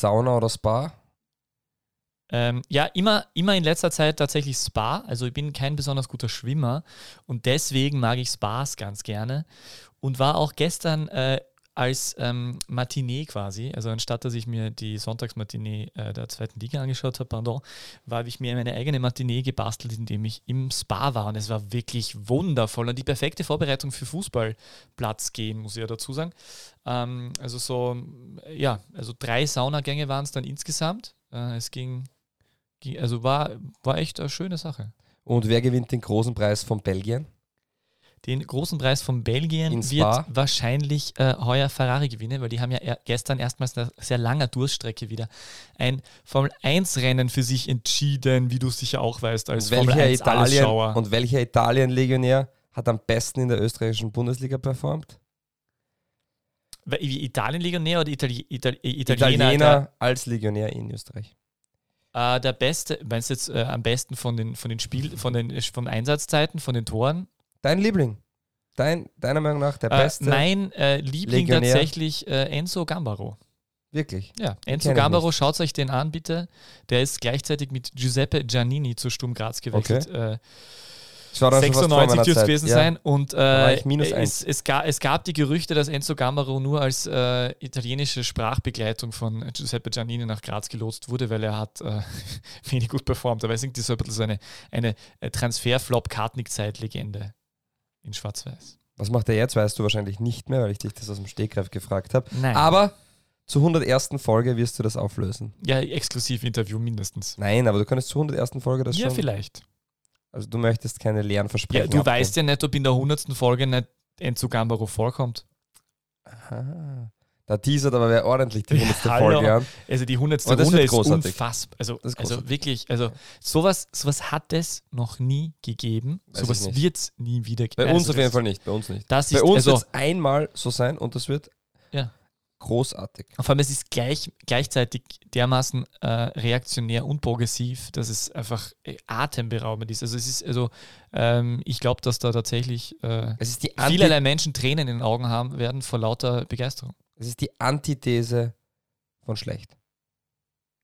Sauna oder Spa? Ähm, ja, immer, immer in letzter Zeit tatsächlich Spa. Also ich bin kein besonders guter Schwimmer und deswegen mag ich Spas ganz gerne. Und war auch gestern äh, als ähm, Matinee quasi, also anstatt dass ich mir die Sonntagsmatinee äh, der zweiten Liga angeschaut habe, pardon, habe ich mir meine eigene Matinee gebastelt, indem ich im Spa war und es war wirklich wundervoll und die perfekte Vorbereitung für Fußballplatz gehen, muss ich ja dazu sagen. Ähm, also so, ja, also drei Saunagänge waren es dann insgesamt. Äh, es ging, ging, also war, war echt eine schöne Sache. Und wer gewinnt den großen Preis von Belgien? Den großen Preis von Belgien In wird Spa? wahrscheinlich äh, heuer Ferrari gewinnen, weil die haben ja er gestern erstmals nach sehr langer Durststrecke wieder ein Formel-1-Rennen für sich entschieden, wie du sicher auch weißt, als Und welcher, Formel Italien, 1-Allesschauer. und welcher Italien-Legionär hat am besten in der österreichischen Bundesliga performt? Italien-Legionär oder Itali Itali Italiener? Italiener als Legionär in Österreich. Der, äh, der beste, meinst du jetzt äh, am besten von den, von den Spiel, von den von Einsatzzeiten, von den Toren? Dein Liebling. Dein, deiner Meinung nach der Äh, beste? mein äh, Liebling Legionär. tatsächlich äh, Enzo Gambaro. Wirklich. Ja, Enzo Gambaro, schaut euch den an, bitte. Der ist gleichzeitig mit Giuseppe Giannini zu Sturm Graz gewechselt. Äh, fast vor 96 meiner dürfte es gewesen ja. sein. Und äh, minus es, es, ga, es gab die Gerüchte, dass Enzo Gambaro nur als äh, italienische Sprachbegleitung von Giuseppe Giannini nach Graz gelotst wurde, weil er hat äh, wenig gut performt. Aber ich denke, das ist so ein bisschen so eine, eine äh, Transferflop-Kartnick-Zeit-Legende in Schwarz-Weiß. Was macht er jetzt, weißt du wahrscheinlich nicht mehr, weil ich dich das aus dem Stegreif gefragt habe. Nein. Aber zur 101. Folge wirst du das auflösen. ja, Exklusiv-Interview mindestens. Nein, aber du könntest zur 101. Folge das ja, schon. vielleicht. Also du möchtest keine leeren Ja, Versprechen. du weißt ja nicht, ob in der 100. Folge nicht Enzo Gambaro vorkommt. Aha. Da teasert aber wer ordentlich die 100. Hallo. Folge an. Also die 100. Oh, das Runde ist großartig. unfassbar. Also, also großartig. wirklich, also sowas, sowas hat es noch nie gegeben. Weiß sowas wird es nie wieder Bei also uns auf jeden das- Fall nicht. Bei uns nicht. Das Bei ist, uns also, wird es einmal so sein und das wird Ja. großartig. vor allem es ist gleich, gleichzeitig dermaßen äh, reaktionär und progressiv, dass es einfach äh, atemberaubend ist. Also es ist, also ähm, ich glaube, dass da tatsächlich äh, vielerlei Menschen Tränen in den Augen haben werden vor lauter Begeisterung. Es ist die Antithese von schlecht.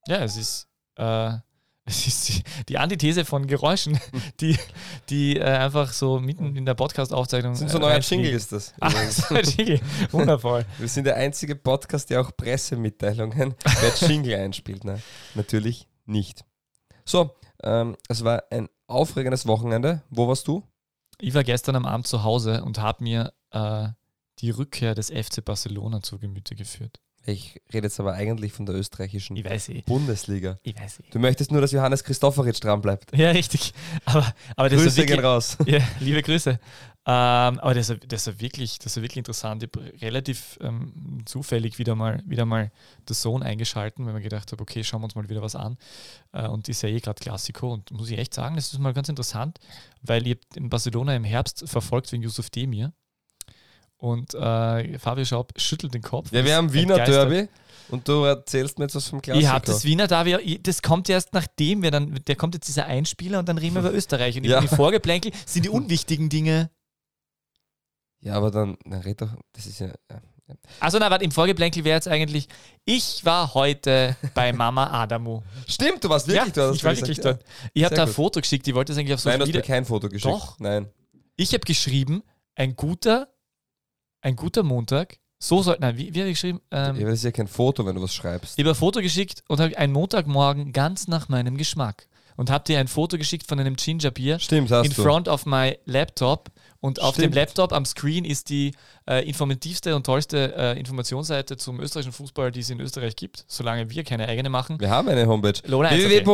Ja, es ist, äh, es ist die, die Antithese von Geräuschen, die, die äh, einfach so mitten in der Podcast-Aufzeichnung. Sind so äh. Jingle ist das. So Jingle. Wundervoll. Wir sind der einzige Podcast, der auch Pressemitteilungen per Jingle einspielt. Nein, natürlich nicht. So, ähm, es war ein aufregendes Wochenende. Wo warst du? Ich war gestern am Abend zu Hause und habe mir äh, die Rückkehr des FC Barcelona zu Gemüte geführt. Ich rede jetzt aber eigentlich von der österreichischen Ich eh. Bundesliga. Ich weiß eh. Du möchtest nur, dass Johannes Christofferitsch dran bleibt. Ja, richtig. Aber, aber das ist Grüße ja gehen raus. ja, liebe Grüße. Ähm, aber das ist, das, ist wirklich, das ist wirklich interessant. Ich habe relativ ähm, zufällig wieder mal, wieder mal The Zone eingeschalten, weil man gedacht habe, okay, schauen wir uns mal wieder was an. Äh, und ich sehe eh gerade Klassiko und muss ich echt sagen, das ist mal ganz interessant, weil ihr in Barcelona im Herbst verfolgt wegen Yusuf Demir. Und äh, Fabio Schaub schüttelt den Kopf. Ja, wir haben Wiener entgeistert. Derby und du erzählst mir jetzt was vom Klassiker. Ich habe das Wiener Derby, das kommt erst nachdem wir dann, der kommt jetzt dieser Einspieler und dann reden wir über Österreich. Und Ja. die Vorgeplänkel sind die unwichtigen Dinge. Ja, aber dann, dann red doch, das ist ja... ja. Also na, warte, im Vorgeplänkel wäre jetzt eigentlich, ich war heute bei Mama Adamu. Stimmt, du warst wirklich ja, dort. ich war wirklich ja. dort. Ich habe da ein gut. Foto geschickt, ich wollte es eigentlich auf Nein, du Social hast mir kein Foto geschickt. Doch. Nein. Ich habe geschrieben, ein guter, ein guter Montag. So soll, nein, wie, wie habe ich geschrieben? Ähm, Ja, das ist ja kein Foto, wenn du was schreibst. Ich habe ein Foto geschickt und habe einen Montagmorgen ganz nach meinem Geschmack. Und habe dir ein Foto geschickt von einem Ginger-Bier Stimmt, hast in du. front of my laptop. Und auf dem Stimmt. Laptop am Screen ist die äh, informativste und tollste äh, Informationsseite zum österreichischen Fußball, die es in Österreich gibt, solange wir keine eigene machen. Wir haben eine Homepage. Lola 1.at.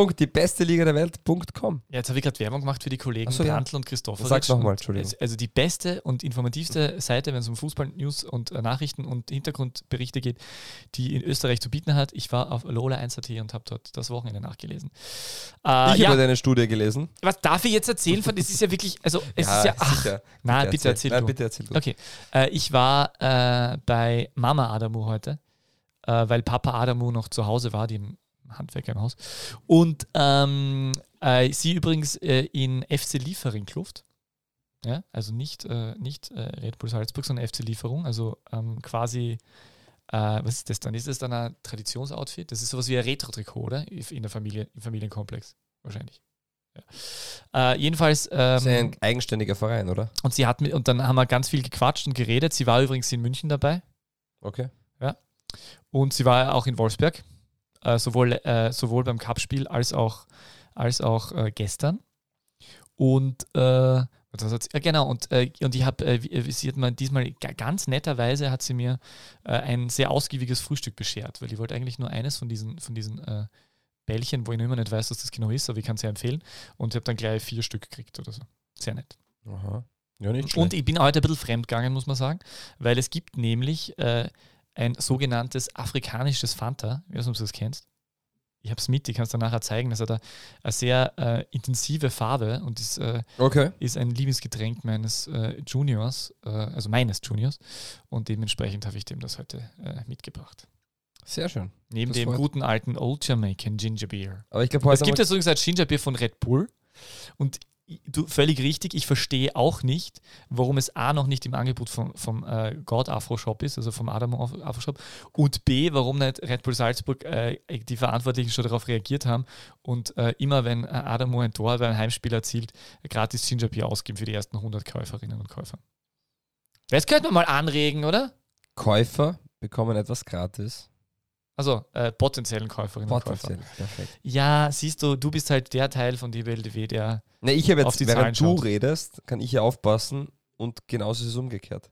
www.diebesteliga-der-Welt.com Ja, jetzt habe ich gerade Werbung gemacht für die Kollegen so, ja. Brandl und Christopher. Sag's noch mal, Entschuldigung. Also die beste und informativste Seite, wenn es um Fußball-News und äh, Nachrichten und Hintergrundberichte geht, die in Österreich zu bieten hat. Ich war auf Lola 1.at und habe dort das Wochenende nachgelesen. Äh, Ich ja, habe deine Studie gelesen. was darf ich jetzt erzählen? Von, das ist ja wirklich, also es ist ja, ach, sicher. na, bitte erzähl Nein, du. bitte erzähl. Okay, äh, ich war äh, bei Mama Adamu heute, äh, weil Papa Adamu noch zu Hause war, die Handwerker im Haus. Und ähm, äh, sie übrigens äh, in FC Liefering Kluft. Ja, also nicht, äh, nicht äh, Red Bull Salzburg, sondern FC Lieferung, also ähm, quasi was ist das dann? Ist das dann ein Traditionsoutfit? Das ist sowas wie ein Retro-Trikot, oder? In der Familie, im Familienkomplex. Wahrscheinlich. Ja. Äh, jedenfalls. Ähm, ist ja ein eigenständiger Verein, oder? und sie hat mit, und dann haben wir ganz viel gequatscht und geredet. Sie war übrigens in München dabei Okay. und sie war auch in Wolfsberg, äh, sowohl, äh, sowohl beim Cup-Spiel als auch, als auch äh, gestern. Und äh, was hat sie, ja, genau, und, äh, und ich habe, äh, wie- sie hat mir diesmal ga- ganz netterweise hat sie mir äh, ein sehr ausgiebiges Frühstück beschert, weil ich wollte eigentlich nur eines von diesen, von diesen äh, Bällchen, wo ich noch immer nicht weiß, was das genau ist, aber ich kann es ja empfehlen. Und ich habe dann gleich vier Stück gekriegt oder so. Sehr nett. Aha. Ja, nicht Und ich bin heute ein bisschen fremdgegangen, muss man sagen, weil es gibt nämlich äh, ein sogenanntes afrikanisches Fanta. Ich weiß nicht, ob du das kennst. Ich habe es mit, ich kann es dann nachher zeigen. Das hat eine, eine sehr äh, intensive Farbe und ist, äh, Okay. ist ein Lieblingsgetränk meines äh, Juniors, äh, also meines Juniors. Und dementsprechend habe ich dem das heute äh, mitgebracht. Sehr schön. Neben Das dem freut- guten alten Old Jamaican Ginger Beer. Aber ich glaube, Es gibt es übrigens als Gingerbier von Red Bull. Und du völlig richtig, ich verstehe auch nicht, warum es A noch nicht im Angebot vom, vom äh, God Afro Shop ist, also vom Adam Af- Afro Shop, und B, warum nicht Red Bull Salzburg äh, die Verantwortlichen schon darauf reagiert haben und äh, immer wenn äh, Adamo ein Tor bei einem Heimspiel erzielt, gratis Gingerbier ausgeben für die ersten 100 Käuferinnen und Käufer. Das könnte man mal anregen, oder? Käufer bekommen etwas gratis. Also äh, potenziellen Käuferinnen und. Käufer. Perfekt. Ja, siehst du, du bist halt der Teil von DBLDW, der Ne, ich habe jetzt, die während du schaut. redest, kann ich ja aufpassen und genauso ist es umgekehrt.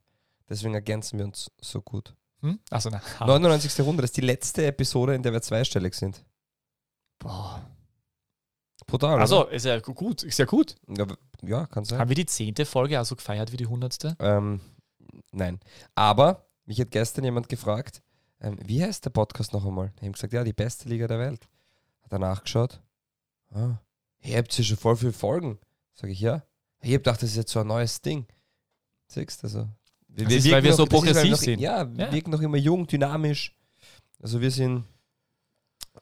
Deswegen ergänzen wir uns so gut. Hm? Achso, na. ha. 99. Runde, das ist die letzte Episode, in der wir zweistellig sind. Boah. Brutal. Also, ist ja gu- gut, ist ja gut. Ja, ja, kann sein. Haben wir die zehnte Folge also gefeiert wie die hundertste? Ähm, nein. Aber mich hat gestern jemand gefragt, ähm, wie heißt der Podcast noch einmal? Ich habe gesagt, ja, die beste Liga der Welt. Hat er nachgeschaut. Ah, ihr habt ja schon voll viele Folgen. Sage ich, ja. Ich habe gedacht, das ist jetzt so ein neues Ding. Siehst du, also. Wir, Das ist, weil wir so weil wir progressiv noch, sind. Ja, wir Ja. wirken noch immer jung, dynamisch. Also wir sind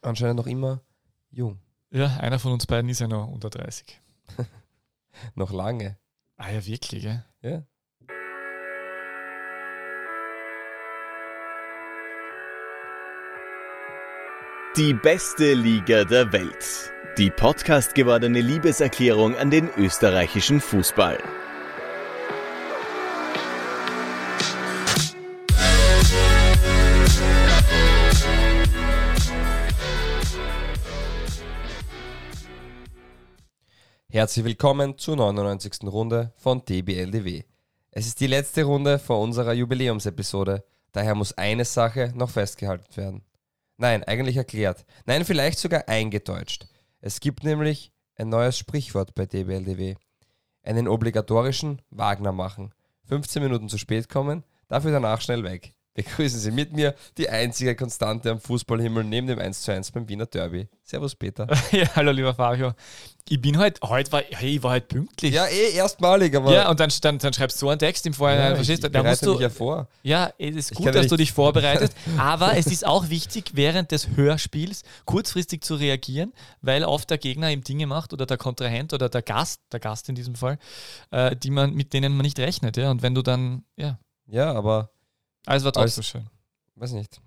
anscheinend noch immer jung. Ja, einer von uns beiden ist ja noch unter 30. Noch lange. Ah ja, wirklich, gell? Ja. Die beste Liga der Welt. Die Podcast gewordene Liebeserklärung an den österreichischen Fußball. Herzlich willkommen zur 99. Runde von DBLDW. Es ist die letzte Runde vor unserer Jubiläumsepisode, daher muss eine Sache noch festgehalten werden. Nein, eigentlich erklärt. Nein, vielleicht sogar eingedeutscht. Es gibt nämlich ein neues Sprichwort bei DBLDW. Einen obligatorischen Wagner machen. 15 Minuten zu spät kommen, dafür danach schnell weg. Begrüßen Sie mit mir die einzige Konstante am Fußballhimmel neben dem 1:1 beim Wiener Derby. Servus Peter. ja, hallo lieber Fabio. Ich bin halt, heute war, hey, ich war halt pünktlich. Ja, eh erstmalig, aber Ja, und dann, dann, dann schreibst du einen Text im Vorhinein, Ja, verstehst ich Da musst du, mich ja vor. Ja, es ist Ich gut, dass du dich vorbereitest, aber es ist auch wichtig, während des Hörspiels kurzfristig zu reagieren, weil oft der Gegner ihm Dinge macht oder der Kontrahent oder der Gast, der Gast in diesem Fall, äh, die man, mit denen man nicht rechnet. Ja? Und wenn du dann, ja, Ja, aber alles war trotzdem schön. weiß nicht.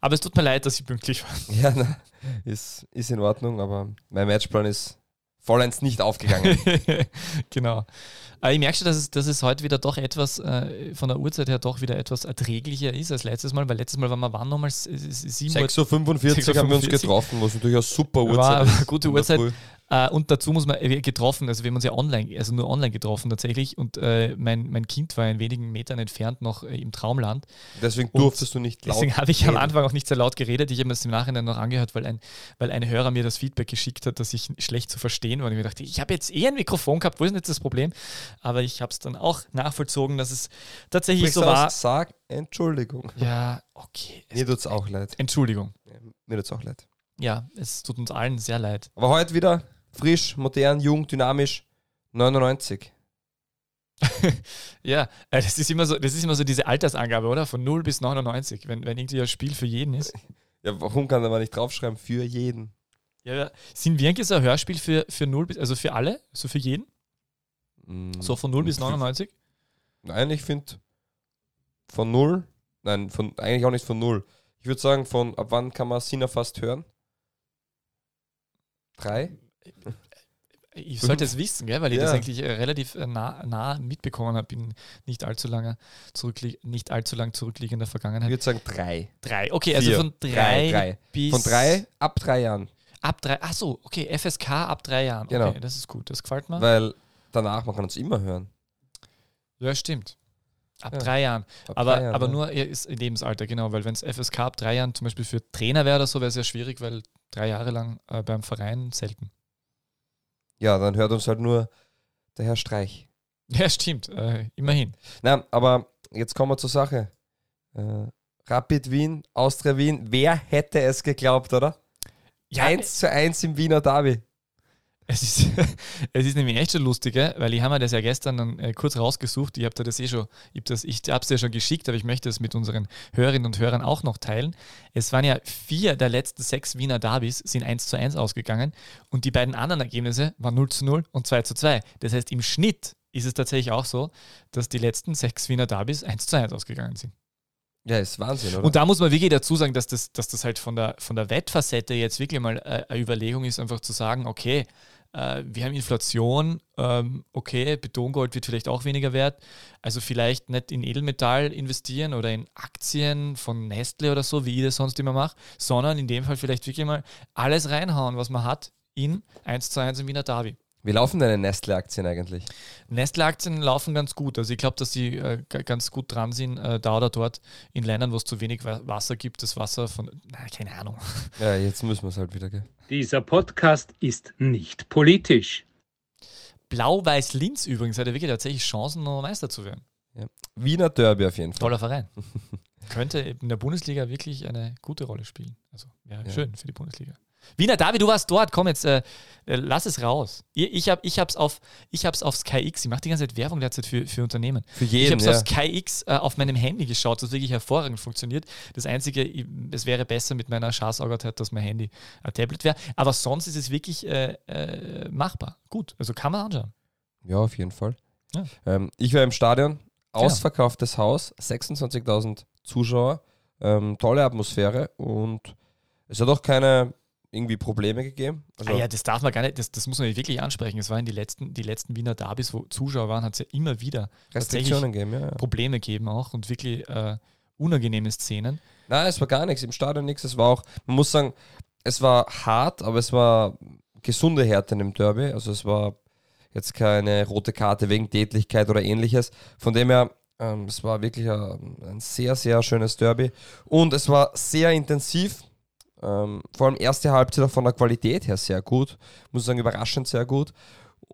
Aber es tut mir leid, dass ich pünktlich war. Ja, na, ist, ist in Ordnung, aber mein Matchplan ist vollends nicht aufgegangen. genau. Aber ich merke schon, dass es, dass es heute wieder doch etwas, äh, von der Uhrzeit her doch wieder etwas erträglicher ist als letztes Mal, weil letztes Mal waren wir wann nochmal? S- s- s- 7 Uhr 6.45 Uhr haben wir uns 6:45. getroffen, was natürlich eine super Uhrzeit War ist. eine gute Uhrzeit. Äh, und dazu muss man äh, getroffen, also wir haben uns ja online, also nur online getroffen tatsächlich. Und äh, mein, mein Kind war in wenigen Metern entfernt noch äh, im Traumland. Deswegen Und durftest du nicht laut Deswegen habe ich am reden. Anfang auch nicht sehr laut geredet. Ich habe mir das im Nachhinein noch angehört, weil ein, weil ein Hörer mir das Feedback geschickt hat, dass ich schlecht zu verstehen war. Und ich mir dachte, ich habe jetzt eh ein Mikrofon gehabt, wo ist denn jetzt das Problem? Aber ich habe es dann auch nachvollzogen, dass es tatsächlich Sprich's so war. Sag Entschuldigung. Ja, okay. Mir tut's auch leid. Entschuldigung. Ja, Mir tut's auch leid. Ja, es tut uns allen sehr leid. Aber heute wieder frisch, modern, jung, dynamisch. 99. Ja, äh, das ist immer so, das ist immer so diese Altersangabe, oder? Von 0 bis 99, wenn, wenn irgendwie ein Spiel für jeden ist. Ja, warum kann man nicht draufschreiben? Für jeden. Ja, sind wir eigentlich so ein Hörspiel für, für 0 bis, also für alle, so für jeden? Mm, So von 0 bis 99? Nein, ich finde von 0 Nein, von, eigentlich auch nicht von null. Ich würde sagen, von ab wann kann man Sinner fast hören? Drei? Ich sollte es wissen, gell? weil ich das Ja. eigentlich äh, relativ äh, nah, nah mitbekommen habe in nicht allzu lange zurückli nicht allzu lang zurückliegender Ich Vergangenheit. würde sagen drei. Drei. Okay, also Vier. von drei, Drei, drei. bis Von drei ab drei Jahren. ab drei. Ach so, okay, FSK ab drei Jahren. Genau. Okay, das ist gut. Das gefällt mir. Weil danach, man kann uns immer hören. Ja, stimmt. Ab Ja. drei Jahren. Ab aber drei Jahren, aber ja. nur ist im Lebensalter, genau, weil wenn es FSK ab drei Jahren zum Beispiel für Trainer wäre oder so, wäre es ja schwierig, weil drei Jahre lang äh, beim Verein selten. Ja, dann hört uns halt nur der Herr Streich. Ja, stimmt. Äh, immerhin. Na, aber jetzt kommen wir zur Sache. Äh, Rapid Wien, Austria Wien. Wer hätte es geglaubt, oder? Ja, 1 zu 1 im Wiener Derby. Es ist, es ist nämlich echt schon lustig, weil ich habe mir das ja gestern dann äh, kurz rausgesucht. Ich habe da das eh schon, ich habe es ja schon geschickt, aber ich möchte es mit unseren Hörerinnen und Hörern auch noch teilen. Es waren ja vier der letzten sechs Wiener Derbys sind 1 zu 1 ausgegangen und die beiden anderen Ergebnisse waren 0 zu 0 und 2 zu 2. Das heißt, im Schnitt ist es tatsächlich auch so, dass die letzten sechs Wiener Derbys 1 zu 1 ausgegangen sind. Ja, ist Wahnsinn, oder? Und da muss man wirklich dazu sagen, dass das, dass das halt von der, von der Wettfacette jetzt wirklich mal äh, eine Überlegung ist, einfach zu sagen, okay, äh, wir haben Inflation, ähm, okay, Betongold wird vielleicht auch weniger wert, also vielleicht nicht in Edelmetall investieren oder in Aktien von Nestle oder so, wie ich das sonst immer mache, sondern in dem Fall vielleicht wirklich mal alles reinhauen, was man hat in 1 zu 1 im Wiener Derby. Wie laufen deine Nestle-Aktien eigentlich? Nestle-Aktien laufen ganz gut. Also ich glaube, dass sie äh, ganz gut dran sind, äh, da oder dort in Ländern, wo es zu wenig Wa- Wasser gibt, das Wasser von, na, keine Ahnung. Ja, jetzt müssen wir es halt wieder, gell? Dieser Podcast ist nicht politisch. Blau-Weiß-Linz übrigens hat ja wirklich tatsächlich Chancen, noch Meister zu werden. Wiener Derby auf jeden Fall. Toller Verein. Könnte in der Bundesliga wirklich eine gute Rolle spielen. Also wäre Ja. schön für die Bundesliga. Wiener David, du warst dort, komm jetzt, äh, äh, lass es raus. Ich, ich habe ich hab's auf, ich hab's auf Sky X, ich mache die ganze Zeit Werbung derzeit für, für Unternehmen. Für Ich jeden, habe ja. auf Sky X äh, auf meinem Handy geschaut, das wirklich hervorragend funktioniert. Das Einzige, ich- es wäre besser mit meiner Schaßaugertheit, dass mein Handy ein Tablet wäre. Aber sonst ist es wirklich äh, äh, machbar. Gut, also kann man anschauen. Ja, auf jeden Fall. Ja. Ähm, ich war im Stadion, ausverkauftes Haus, 26.000 Zuschauer, ähm, tolle Atmosphäre und es hat auch keine irgendwie Probleme gegeben. Also, ah ja, das darf man gar nicht, das, das muss man wirklich ansprechen. Es waren die letzten, die letzten Wiener Derbys, wo Zuschauer waren, hat es ja immer wieder Restriktionen gegeben, ja, ja. Probleme gegeben auch und wirklich äh, unangenehme Szenen. Nein, es war gar nichts, im Stadion nichts. Es war auch, man muss sagen, es war hart, aber es war gesunde Härte in dem Derby. Also es war jetzt keine rote Karte wegen Tätlichkeit oder ähnliches. Von dem her, ähm, es war wirklich ein, ein sehr, sehr schönes Derby. Und es war sehr intensiv. Ähm, vor allem erste Halbzeit auch von der Qualität her sehr gut. Muss sagen, überraschend sehr gut.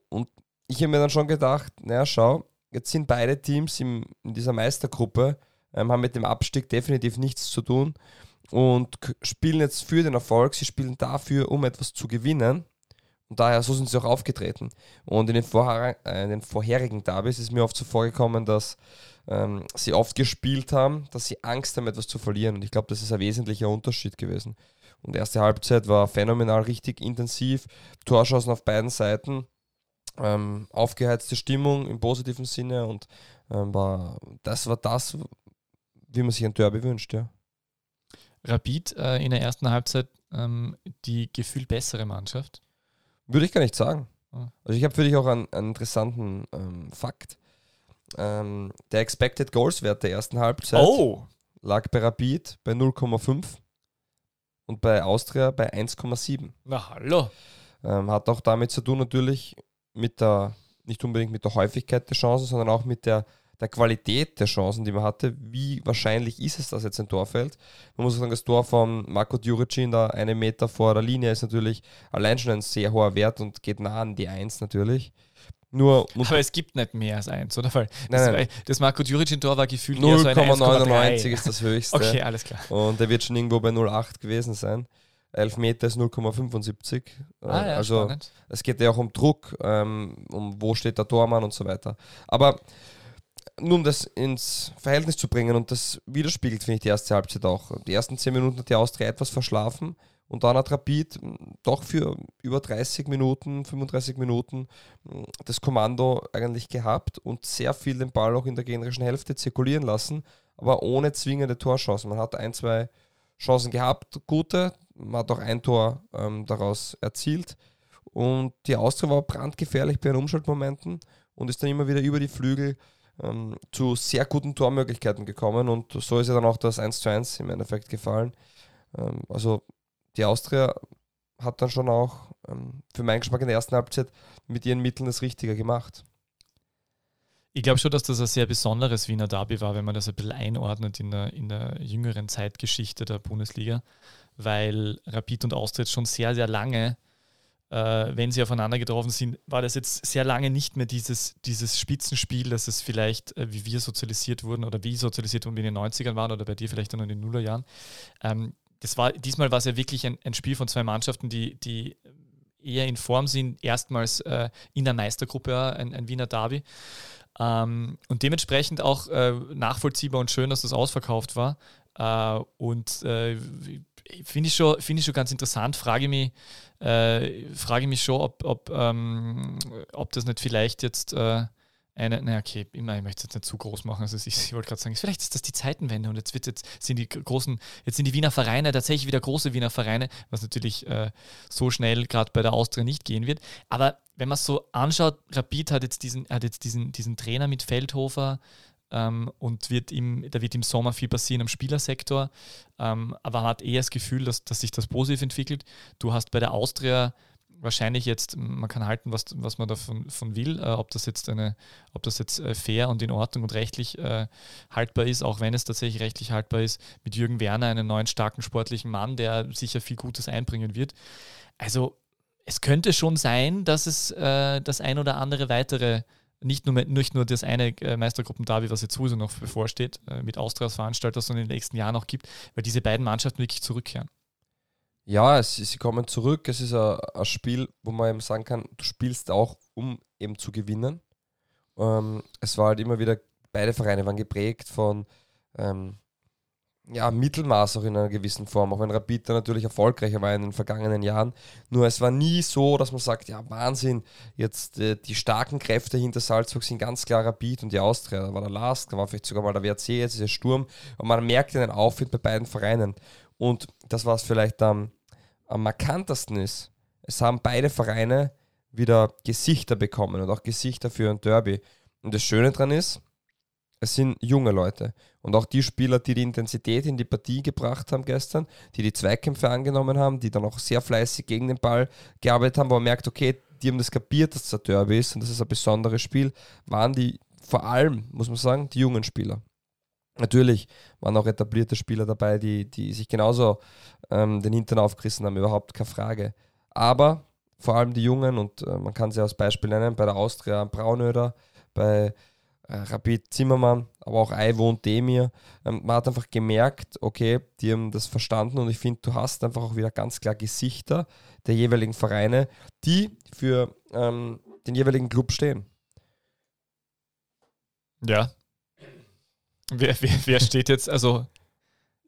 Und ich habe mir dann schon gedacht, naja, schau, jetzt sind beide Teams im, in dieser Meistergruppe, ähm, haben mit dem Abstieg definitiv nichts zu tun und spielen jetzt für den Erfolg. Sie spielen dafür, um etwas zu gewinnen. Und daher, so sind sie auch aufgetreten. Und in den, vorher, äh, in den vorherigen Derbys ist mir oft so vorgekommen, dass ähm, sie oft gespielt haben, dass sie Angst haben, etwas zu verlieren. Und ich glaube, das ist ein wesentlicher Unterschied gewesen. Und die erste Halbzeit war phänomenal, richtig intensiv. Torschancen auf beiden Seiten. Ähm, aufgeheizte Stimmung im positiven Sinne. Und ähm, war, das war das, wie man sich ein Derby wünscht, ja. Rapid äh, in der ersten Halbzeit ähm, die gefühlt bessere Mannschaft. Würde ich gar nicht sagen. Ah. Also ich habe für dich auch einen, einen interessanten ähm, Fakt. Ähm, der Expected Goals Wert der ersten Halbzeit Oh! lag bei Rapid bei 0,5 und bei Austria bei 1,7. Na hallo! Ähm, hat auch damit zu tun natürlich mit der, nicht unbedingt mit der Häufigkeit der Chancen, sondern auch mit der, der Qualität der Chancen, die man hatte. Wie wahrscheinlich ist es, dass jetzt ein Tor fällt? Man muss sagen, das Tor von Marco Djuricin da einen Meter vor der Linie ist natürlich allein schon ein sehr hoher Wert und geht nah an die 1 natürlich. Nur Aber es gibt nicht mehr als eins, oder? Weil Nein, das, nein. war- das Marco Djuricin-Tor war gefühlt eher so eine 0,99 1,99. ist das höchste. Okay, alles klar. Und der wird schon irgendwo bei 0,8 gewesen sein. 11 Meter ist 0,75. Äh, Ah, ja, also spannend. es geht ja auch um Druck, ähm, um wo steht der Tormann und so weiter. Aber nur um das ins Verhältnis zu bringen und das widerspiegelt, finde ich, die erste Halbzeit auch. Die ersten 10 Minuten hat die Austria etwas verschlafen und dann hat Rapid mh, doch für über 30 Minuten, 35 Minuten mh, das Kommando eigentlich gehabt und sehr viel den Ball auch in der gegnerischen Hälfte zirkulieren lassen. aber ohne zwingende Torchancen. Man hat ein, zwei Chancen gehabt, gute, man hat auch ein Tor ähm, daraus erzielt. Und die Austria war brandgefährlich bei den Umschaltmomenten und ist dann immer wieder über die Flügel ähm, zu sehr guten Tormöglichkeiten gekommen. Und so ist ja dann auch das 1 zu 1 im Endeffekt gefallen. Ähm, also die Austria hat dann schon auch ähm, für meinen Geschmack in der ersten Halbzeit mit ihren Mitteln das Richtige gemacht. Ich glaube schon, dass das ein sehr besonderes Wiener Derby war, wenn man das ein bisschen einordnet in der, in der jüngeren Zeitgeschichte der Bundesliga, weil Rapid und Austria schon sehr, sehr lange, äh, wenn sie aufeinander getroffen sind, war das jetzt sehr lange nicht mehr dieses, dieses Spitzenspiel, dass es vielleicht, äh, wie wir sozialisiert wurden oder wie sozialisiert wurden, wie in den 90ern waren oder bei dir vielleicht dann in den Nullerjahren. Ähm, das war, diesmal war es ja wirklich ein, ein Spiel von zwei Mannschaften, die, die eher in Form sind, erstmals äh, in der Meistergruppe ein, ein Wiener Derby. Ähm, und dementsprechend auch äh, nachvollziehbar und schön, dass das ausverkauft war. Äh, und äh, finde ich, schon, find ich schon ganz interessant. Frage mich, äh, frage mich schon, ob, ob, ähm, ob das nicht vielleicht jetzt äh, eine, na okay, immer, ich möchte es jetzt nicht zu groß machen. Also ich, ich wollte gerade sagen, vielleicht ist das die Zeitenwende und jetzt wird jetzt sind die großen, jetzt sind die Wiener Vereine tatsächlich wieder große Wiener Vereine, was natürlich äh, so schnell gerade bei der Austria nicht gehen wird. Aber wenn man es so anschaut, Rapid hat jetzt diesen, hat jetzt diesen, diesen Trainer mit Feldhofer ähm, und wird im, da wird im Sommer viel passieren am Spielersektor, ähm, aber man hat eher das Gefühl, dass, dass sich das positiv entwickelt. Du hast bei der Austria wahrscheinlich jetzt, man kann halten, was, was man davon von will, äh, ob das jetzt eine, ob das jetzt äh, fair und in Ordnung und rechtlich äh, haltbar ist, auch wenn es tatsächlich rechtlich haltbar ist, mit Jürgen Werner, einen neuen starken sportlichen Mann, der sicher viel Gutes einbringen wird. Also es könnte schon sein, dass es äh, das ein oder andere weitere nicht nur, nicht nur das eine äh, Meistergruppen-Derby, was jetzt sowieso noch bevorsteht, äh, mit Austria als Veranstalter, sondern in den nächsten Jahren noch gibt, weil diese beiden Mannschaften wirklich zurückkehren. Ja, es, sie kommen zurück. Es ist ein, Spiel, wo man eben sagen kann, du spielst auch, um eben zu gewinnen. Ähm, es war halt immer wieder, beide Vereine waren geprägt von ähm, ja, Mittelmaß auch in einer gewissen Form, auch wenn Rapid natürlich erfolgreicher war in den vergangenen Jahren. Nur es war nie so, dass man sagt, ja Wahnsinn, jetzt äh, die starken Kräfte hinter Salzburg sind ganz klar Rapid und die Austria. Da war der Lask, da war vielleicht sogar mal der WRC, jetzt ist der Sturm. Und man merkt einen Aufwind bei beiden Vereinen. Und das war es vielleicht am, am markantesten ist, es haben beide Vereine wieder Gesichter bekommen und auch Gesichter für ein Derby. Und das Schöne daran ist, es sind junge Leute. Und auch die Spieler, die die Intensität in die Partie gebracht haben gestern, die die Zweikämpfe angenommen haben, die dann auch sehr fleißig gegen den Ball gearbeitet haben, wo man merkt, okay, die haben das kapiert, dass es ein Derby ist und das ist ein besonderes Spiel, waren die vor allem, muss man sagen, die jungen Spieler. Natürlich waren auch etablierte Spieler dabei, die, die sich genauso ähm, den Hintern aufgerissen haben, überhaupt keine Frage. Aber vor allem die Jungen, und äh, man kann sie als Beispiel nennen, bei der Austria Braunöder, bei äh, Rapid Zimmermann, aber auch Ivo und Demir. Ähm, man hat einfach gemerkt, okay, die haben das verstanden und ich finde, du hast einfach auch wieder ganz klar Gesichter der jeweiligen Vereine, die für ähm, den jeweiligen Club stehen. Ja, Wer, wer, wer steht jetzt, also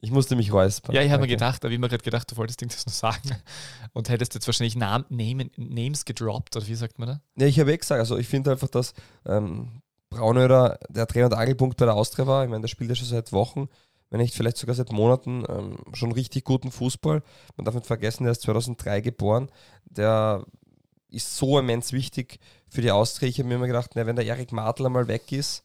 ich musste mich räuspern. Ja, ich habe mir gedacht, aber ich habe mir gerade gedacht, du wolltest irgendwas noch sagen und hättest jetzt wahrscheinlich Namen, Name, Names gedroppt, oder wie sagt man da? Ja, ich habe eh gesagt, also ich finde einfach, dass ähm, Braunöder der Dreh- und Angelpunkt bei der Austria war. Ich meine, der spielt ja schon seit Wochen, wenn nicht vielleicht sogar seit Monaten, ähm, schon richtig guten Fußball. Man darf nicht vergessen, der ist 2003 geboren. Der ist so immens wichtig für die Austria. Ich habe mir immer gedacht, na, wenn der Erik Martl einmal weg ist,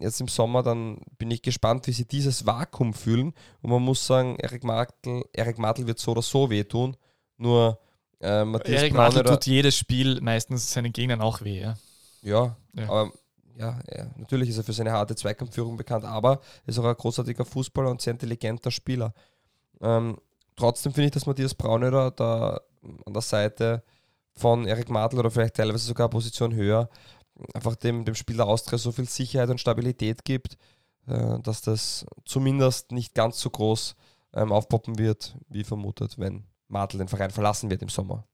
jetzt im Sommer, dann bin ich gespannt, wie sie dieses Vakuum fühlen. Und man muss sagen, Erik Martl, Erik Martl wird so oder so wehtun. Nur äh, Matthias Erik Martl tut jedes Spiel meistens seinen Gegnern auch weh. Ja, ja, ja. aber ja, ja, natürlich ist er für seine harte Zweikampfführung bekannt, aber ist auch ein großartiger Fußballer und sehr intelligenter Spieler. Ähm, trotzdem finde ich, dass Matthias Braunöder da an der Seite von Erik Martl oder vielleicht teilweise sogar Position höher einfach dem, dem Spieler Austria so viel Sicherheit und Stabilität gibt, äh, dass das zumindest nicht ganz so groß ähm, aufpoppen wird, wie vermutet, wenn Martel den Verein verlassen wird im Sommer.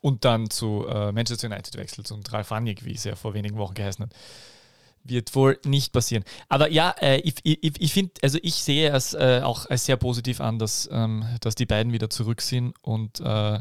Und dann zu äh, Manchester United wechselt und Ralf Rangnick, wie es ja vor wenigen Wochen geheißen hat. Wird wohl nicht passieren. Aber ja, äh, ich, ich, ich finde, also ich sehe es äh, auch als sehr positiv an, dass, ähm, dass die beiden wieder zurück sind und äh,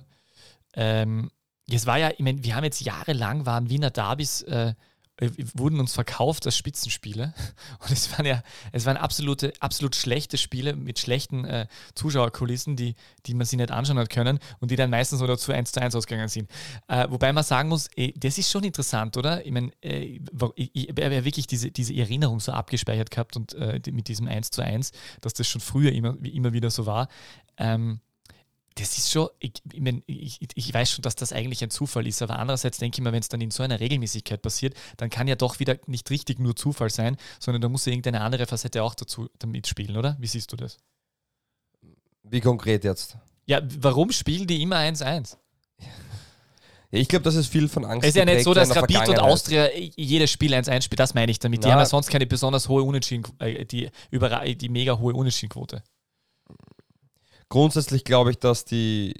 ähm, es war ja, ich meine, wir haben jetzt jahrelang waren Wiener Derbys äh, äh, wurden uns verkauft als Spitzenspiele. Und es waren ja, es waren absolute, absolut schlechte Spiele mit schlechten äh, Zuschauerkulissen, die, die man sich nicht anschauen hat können und die dann meistens oder zu 1 zu 1 ausgegangen sind. Äh, wobei man sagen muss, ey, das ist schon interessant, oder? Ich meine, äh, ich, ich habe ja wirklich diese, diese Erinnerung so abgespeichert gehabt und äh, mit diesem 1 zu 1, dass das schon früher immer, immer wieder so war. Ähm, das ist schon, ich, ich, mein, ich, ich, weiß schon, dass das eigentlich ein Zufall ist, aber andererseits denke ich mir, wenn es dann in so einer Regelmäßigkeit passiert, dann kann ja doch wieder nicht richtig nur Zufall sein, sondern da muss ja irgendeine andere Facette auch dazu damit spielen, oder? Wie siehst du das? Wie konkret jetzt? Ja, warum spielen die immer 1-1? Ja, ich glaube, das ist viel von Angst. Es ist ja nicht so, dass Rapid und Austria jedes Spiel 1-1 spielt, das meine ich damit. Die Na, haben ja sonst keine besonders hohe Unentschieden, äh, die, über, die mega hohe Unentschiedenquote. Grundsätzlich glaube ich, dass die,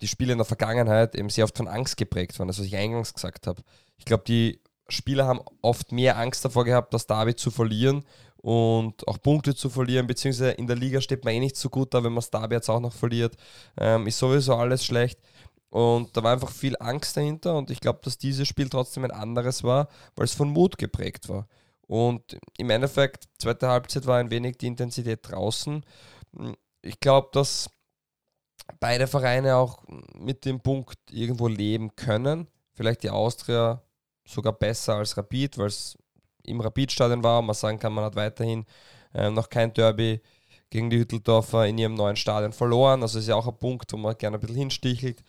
die Spiele in der Vergangenheit eben sehr oft von Angst geprägt waren, das was ich eingangs gesagt habe. Ich glaube, die Spieler haben oft mehr Angst davor gehabt, das Derby zu verlieren und auch Punkte zu verlieren, beziehungsweise in der Liga steht man eh nicht so gut da, wenn man das Derby jetzt auch noch verliert. Ähm, ist sowieso alles schlecht. Und da war einfach viel Angst dahinter und ich glaube, dass dieses Spiel trotzdem ein anderes war, weil es von Mut geprägt war. Und im Endeffekt, zweite Halbzeit war ein wenig die Intensität draußen ich glaube, dass beide Vereine auch mit dem Punkt irgendwo leben können. Vielleicht die Austria sogar besser als Rapid, weil es im Rapid-Stadion war und man sagen kann, man hat weiterhin äh, noch kein Derby gegen die Hütteldorfer in ihrem neuen Stadion verloren. Also ist ja auch ein Punkt, wo man gerne ein bisschen hinstichelt.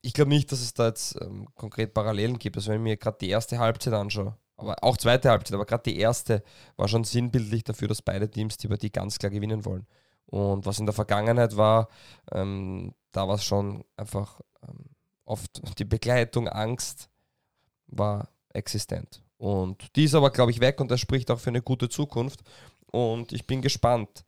Ich glaube nicht, dass es da jetzt ähm, konkret Parallelen gibt. Also wenn ich mir gerade die erste Halbzeit anschaue, aber auch zweite Halbzeit, aber gerade die erste war schon sinnbildlich dafür, dass beide Teams die Partie ganz klar gewinnen wollen. Und was in der Vergangenheit war, ähm, da war es schon einfach ähm, oft die Begleitung, Angst war existent. Und die ist aber, glaube ich, weg und das spricht auch für eine gute Zukunft. Und ich bin gespannt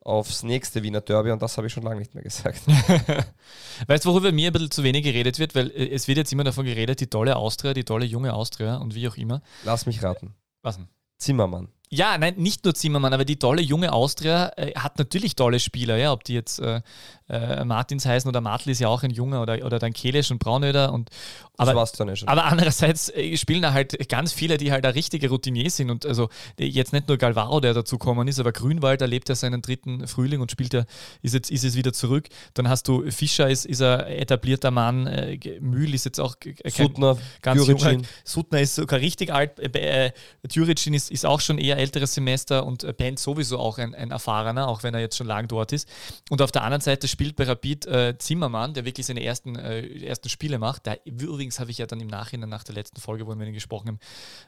aufs nächste Wiener Derby und das habe ich schon lange nicht mehr gesagt. weißt du, worüber mir ein bisschen zu wenig geredet wird? Weil äh, es wird jetzt immer davon geredet, die tolle Austria, die tolle junge Austria und wie auch immer. Lass mich raten. Was denn? Zimmermann. Ja, nein, nicht nur Zimmermann, aber die tolle junge Austria äh, hat natürlich tolle Spieler, ja, ob die jetzt äh, äh, Martins heißen oder Martl ist ja auch ein junger oder, oder dann Kelesch und Braunöder und aber, schon. aber andererseits äh, spielen da halt ganz viele, die halt da richtige Routiniers sind und also jetzt nicht nur Galvaro, der dazu gekommen ist, aber Grünwald erlebt ja seinen dritten Frühling und spielt ja, ist jetzt ist es wieder zurück. Dann hast du Fischer, ist, ist ein etablierter Mann, äh, Mühl ist jetzt auch kein, Sutner, ganz junger. Sutner ist sogar richtig alt, äh, Djuricin ist, ist auch schon eher älteres Semester und Bent sowieso auch ein, ein erfahrener, auch wenn er jetzt schon lang dort ist. Und auf der anderen Seite spielt bei Rapid äh, Zimmermann, der wirklich seine ersten, äh, ersten Spiele macht. Da, übrigens habe ich ja dann im Nachhinein nach der letzten Folge, wo wir gesprochen haben,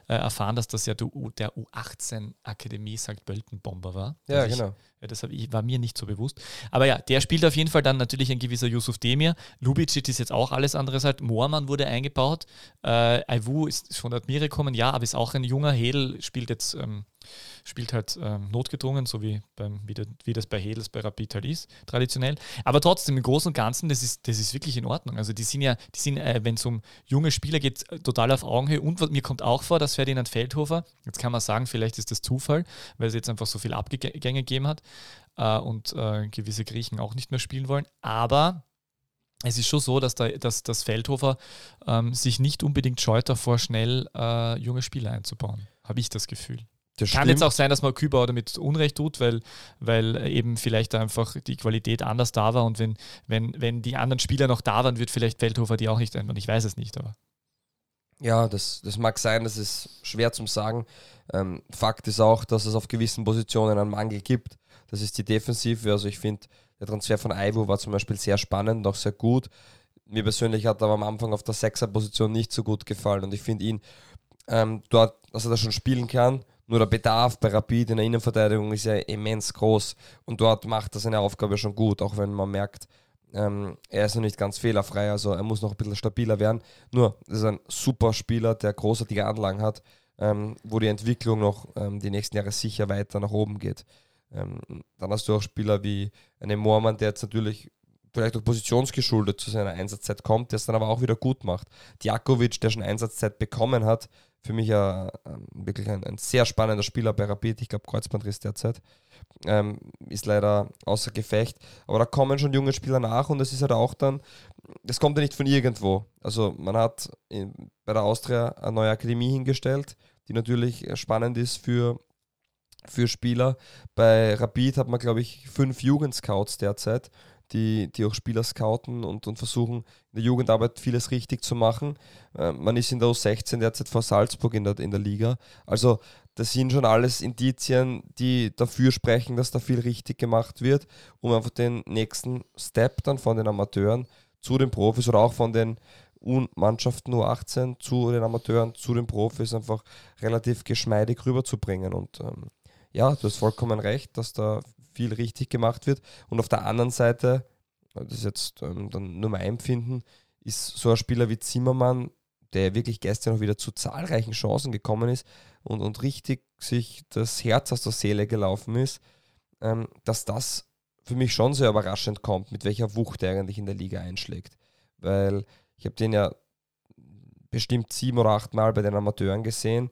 äh, erfahren, dass das ja der, der U18-Akademie St. Pölten-Bomber war. Ja, genau. Ja, das war mir nicht so bewusst. Aber ja, der spielt auf jeden Fall dann natürlich ein gewisser Yusuf Demir. Lubicic ist jetzt auch alles andere halt. Moormann wurde eingebaut. Äh, Aiwu ist von Admire gekommen, ja, aber ist auch ein junger. Hedel spielt jetzt ähm, spielt halt ähm, notgedrungen, so wie, beim, wie, de, wie, das bei Hedels bei Rapid halt ist, traditionell. Aber trotzdem, im Großen und Ganzen, das ist, das ist wirklich in Ordnung. Also die sind ja, die sind, äh, wenn es um junge Spieler geht, total auf Augenhöhe. Und mir kommt auch vor, dass Ferdinand Feldhofer, jetzt kann man sagen, vielleicht ist das Zufall, weil es jetzt einfach so viele Abgänge gegeben hat äh, und äh, gewisse Griechen auch nicht mehr spielen wollen. Aber es ist schon so, dass, da, dass, dass Feldhofer ähm, sich nicht unbedingt scheut davor, schnell äh, junge Spieler einzubauen. Habe ich das Gefühl. Das Kann jetzt auch sein, dass man Kübauer damit Unrecht tut, weil, weil eben vielleicht einfach die Qualität anders da war und wenn, wenn, wenn die anderen Spieler noch da waren, wird vielleicht Feldhofer die auch nicht ändern. Ich weiß es nicht, aber. Ja, das, das mag sein, das ist schwer zu sagen. Ähm, Fakt ist auch, dass es auf gewissen Positionen einen Mangel gibt. Das ist die Defensive. Also ich finde, der Transfer von Aivo war zum Beispiel sehr spannend auch sehr gut. Mir persönlich hat aber am Anfang auf der Sechser-Position nicht so gut gefallen und ich finde ihn ähm, dort, dass er da schon spielen kann nur der Bedarf bei Rapid in der Innenverteidigung ist ja immens groß und dort macht er seine Aufgabe schon gut, auch wenn man merkt, ähm, er ist noch nicht ganz fehlerfrei, also er muss noch ein bisschen stabiler werden. Nur, das ist ein super Spieler, der großartige Anlagen hat, ähm, wo die Entwicklung noch ähm, die nächsten Jahre sicher weiter nach oben geht. Ähm, dann hast du auch Spieler wie einen Moormann, der jetzt natürlich vielleicht auch positionsgeschuldet zu seiner Einsatzzeit kommt, der es dann aber auch wieder gut macht. Djakovic, der schon Einsatzzeit bekommen hat, für mich ein, wirklich ein, ein, sehr spannender Spieler bei Rapid. Ich glaube, Kreuzbandriss derzeit. Ähm, ist leider außer Gefecht. Aber da kommen schon junge Spieler nach und es ist halt auch dann das kommt ja nicht von irgendwo. Also man hat in, bei der Austria eine neue Akademie hingestellt, die natürlich spannend ist für, für Spieler. Bei Rapid hat man, glaube ich, fünf Jugendscouts derzeit, die, die auch Spieler scouten und, und versuchen, in der Jugendarbeit vieles richtig zu machen. Äh, man ist in der U16 derzeit vor Salzburg in der, in der Liga. Also das sind schon alles Indizien, die dafür sprechen, dass da viel richtig gemacht wird, um einfach den nächsten Step dann von den Amateuren zu den Profis oder auch von den Mannschaften U18 zu den Amateuren, zu den Profis einfach relativ geschmeidig rüberzubringen. Und ähm, ja, du hast vollkommen recht, dass da viel richtig gemacht wird. Und auf der anderen Seite, das ist jetzt ähm, dann nur mein Empfinden, ist so ein Spieler wie Zimmermann, der wirklich gestern noch wieder zu zahlreichen Chancen gekommen ist und, und richtig sich das Herz aus der Seele gelaufen ist, ähm, dass das für mich schon sehr überraschend kommt, mit welcher Wucht er eigentlich in der Liga einschlägt. Weil ich habe den ja bestimmt sieben oder acht Mal bei den Amateuren gesehen.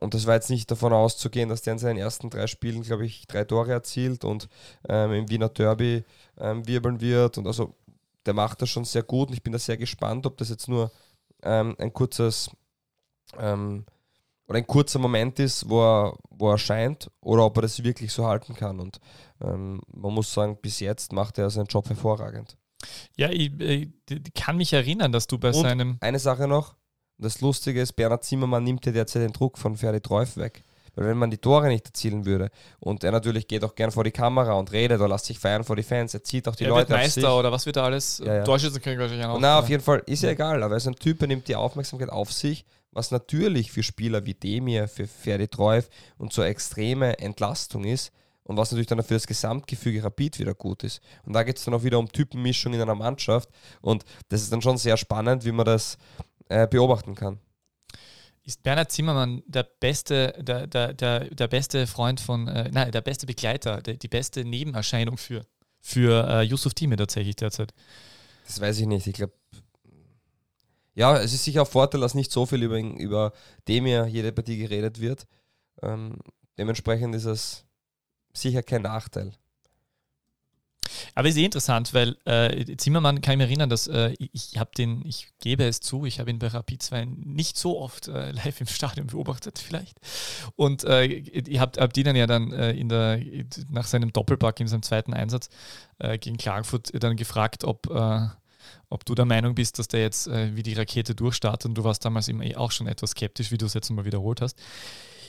Und das war jetzt nicht davon auszugehen, dass der in seinen ersten drei Spielen, glaube ich, drei Tore erzielt und ähm, im Wiener Derby ähm, wirbeln wird. Und also der macht das schon sehr gut und ich bin da sehr gespannt, ob das jetzt nur ähm, ein kurzes ähm, oder ein kurzer Moment ist, wo er, wo er scheint, oder ob er das wirklich so halten kann. Und ähm, man muss sagen, bis jetzt macht er seinen Job hervorragend. Ja, ich, ich, ich kann mich erinnern, dass du bei Und seinem. Eine Sache noch, das Lustige ist, Bernhard Zimmermann nimmt ja derzeit den Druck von Ferdi Treuf weg. Weil wenn man die Tore nicht erzielen würde und er natürlich geht auch gern vor die Kamera und redet oder lässt sich feiern vor die Fans, er zieht auch die er Leute wird auf Meister oder was wird da alles? Ja, ja. Torschützenkönig wahrscheinlich auch. Na, auf jeden Fall, ist ja egal, aber er ist ein Typ, er nimmt die Aufmerksamkeit auf sich, was natürlich für Spieler wie Demir, für Ferdi Treuf und so extreme Entlastung ist und was natürlich dann für das Gesamtgefüge Rapid wieder gut ist. Und da geht es dann auch wieder um Typenmischung in einer Mannschaft und das ist dann schon sehr spannend, wie man das äh, beobachten kann. Ist Bernhard Zimmermann der beste, der, der, der, der beste Freund von, äh, nein, der beste Begleiter, der, die beste Nebenerscheinung für, für äh, Yusuf Time tatsächlich derzeit? Das weiß ich nicht. Ich glaube, ja, es ist sicher ein Vorteil, dass nicht so viel über, über Demir jede Partie geredet wird. Ähm, dementsprechend ist es sicher kein Nachteil. Aber ist eh interessant, weil äh, Zimmermann kann ich mich erinnern, dass äh, ich, ich habe den, ich gebe es zu, ich habe ihn bei Rapid 2 nicht so oft äh, live im Stadion beobachtet, vielleicht. Und äh, ihr habt, habt ihn dann ja dann äh, in der, nach seinem Doppelpack in seinem zweiten Einsatz äh, gegen Klagenfurt dann gefragt, ob, ob du der Meinung bist, dass der jetzt äh, wie die Rakete durchstartet und du warst damals immer eh auch schon etwas skeptisch, wie du es jetzt nochmal wiederholt hast.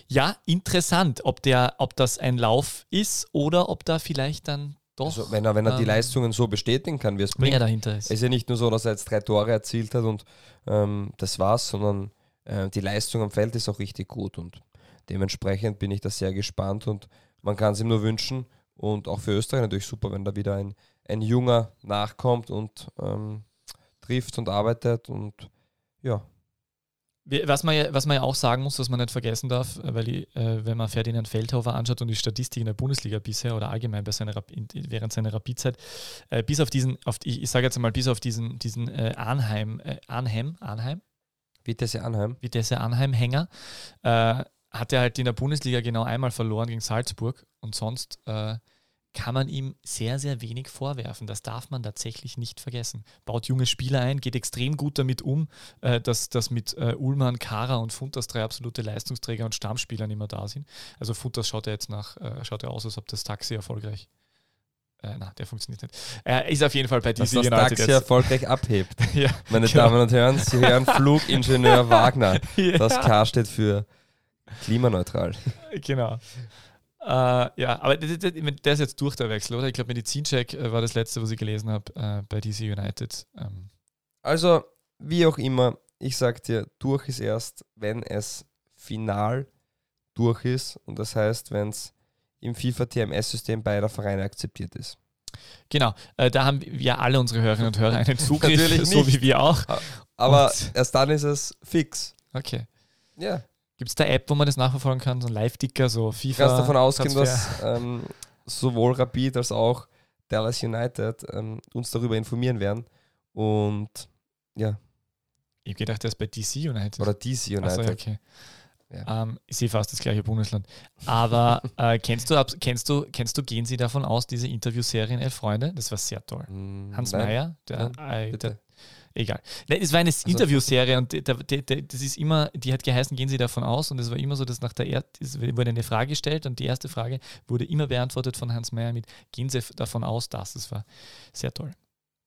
Ja, interessant, ob, der, ob das ein Lauf ist oder ob da vielleicht dann doch Also, wenn er, wenn er die ähm, Leistungen so bestätigen kann, wie es mehr bringt. dahinter ist. Es ist ja nicht nur so, dass er jetzt drei Tore erzielt hat und ähm, das war's, sondern äh, die Leistung am Feld ist auch richtig gut und dementsprechend bin ich da sehr gespannt und man kann es ihm nur wünschen und auch für Österreich natürlich super, wenn da wieder ein, ein Junger nachkommt und ähm, trifft und arbeitet und ja, Was man, ja, was man ja auch sagen muss, was man nicht vergessen darf, äh, weil ich, äh, wenn man Ferdinand Feldhofer anschaut und die Statistik in der Bundesliga bisher oder allgemein bei seiner, während seiner Rapidzeit, äh, bis auf diesen, auf, ich, ich sage jetzt mal, bis auf diesen, diesen äh, Arnheim, äh, Arnhem, Arnheim, Vitesse Anheim. Vitesse Arnheim-Hänger, äh, hat er halt in der Bundesliga genau einmal verloren gegen Salzburg und sonst kann man ihm sehr, sehr wenig vorwerfen. Das darf man tatsächlich nicht vergessen. Baut junge Spieler ein, geht extrem gut damit um, äh, dass, dass mit äh, Ullmann, Kara und Funtas drei absolute Leistungsträger und Stammspieler nicht mehr da sind. Also Funtas schaut ja jetzt nach, äh, schaut ja aus, als ob das Taxi erfolgreich. Äh, na, der funktioniert nicht. Er ist auf jeden Fall bei Dass DC das United Taxi erfolgreich abhebt. Ja, Meine genau. Damen und Herren, Sie hören Flugingenieur Wagner. Ja. Das K steht für klimaneutral. Genau. Äh, ja, aber der, ist jetzt durch der Wechsel, oder? Ich glaube, Medizincheck äh, war das letzte, was ich gelesen habe äh, bei DC United. Ähm, Also, wie auch immer, ich sag dir, durch ist erst, wenn es final durch ist. Und das heißt, wenn es im FIFA-TMS-System beider Vereine akzeptiert ist. genau, äh, da haben wir alle unsere Hörerinnen und Hörer einen Zugriff, Natürlich so wie wir auch. Aber Und- erst dann ist es fix. Okay. Ja, Gibt es da App, wo man das nachverfolgen kann? So ein Live-Ticker, so du FIFA? kannst davon ausgehen, Transfer? dass ähm, sowohl Rapid als auch Dallas United ähm, uns darüber informieren werden. Und ja, Ich habe gedacht, der ist bei DC United. oder DC United. Achso, ja, okay. Ja. Ähm, ich sehe fast das gleiche Bundesland. Aber äh, kennst, du, kennst, du, kennst du, gehen Sie davon aus, diese Interviewserien Elf Freunde? Das war sehr toll. Hm, Hans nein, Meyer, der, Nein, äh, bitte. der egal. Ne, es war eine Interviewserie und da- da- da- das ist immer, die hat geheißen, gehen Sie davon aus und es war immer so, dass nach der er es wurde eine Frage gestellt und die erste Frage wurde immer beantwortet von Hans Meyer mit, gehen Sie davon aus, dass. Das war sehr toll.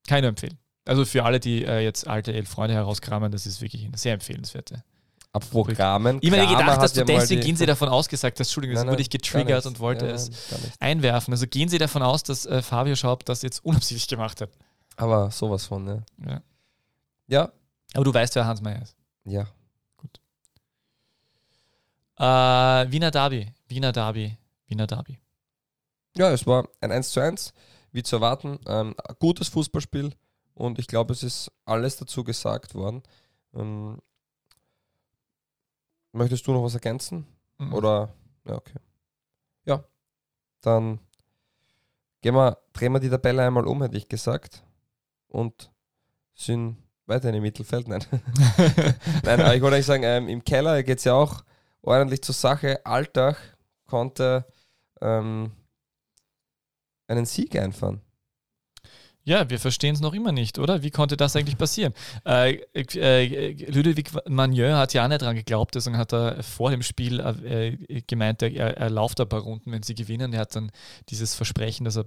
Keine empfehlen. Also für alle, die äh, jetzt alte Elf Freunde herauskramen, das ist wirklich eine sehr empfehlenswerte. Apropos Kramen. Ich habe mir gedacht, dass du ja deswegen gehen Sie davon aus gesagt hast, Entschuldigung, das Nein, wurde ich nein, getriggert und wollte Ja, es nein, nicht. einwerfen. Also gehen Sie davon aus, dass äh, Fabio Schaub das jetzt unabsichtlich gemacht hat. Aber sowas von, ja. Ja. Ja, Aber du weißt, wer Hans Meyer ist. ja. Äh, Wiener Derby, Wiener Derby, Wiener Derby. Ja, es war ein 1 zu 1, wie zu erwarten. Ähm, gutes Fußballspiel und ich glaube, es ist alles dazu gesagt worden. Ähm, möchtest du noch was ergänzen? Mhm. Oder, ja, okay. Ja, dann gehen wir, drehen wir die Tabelle einmal um, hätte ich gesagt. Und sind weiterhin im Mittelfeld. Nein, Nein aber ich wollte eigentlich sagen, ähm, im Keller geht es ja auch ordentlich zur Sache. Alltag konnte ähm, einen Sieg einfahren. Ja, wir verstehen es noch immer nicht, oder? Wie konnte das eigentlich passieren? Äh, äh, Ludovic Magnieu hat ja nicht dran geglaubt, deswegen hat er vor dem Spiel äh, gemeint, er, er lauft ein paar Runden, wenn sie gewinnen. Er hat dann dieses Versprechen, das er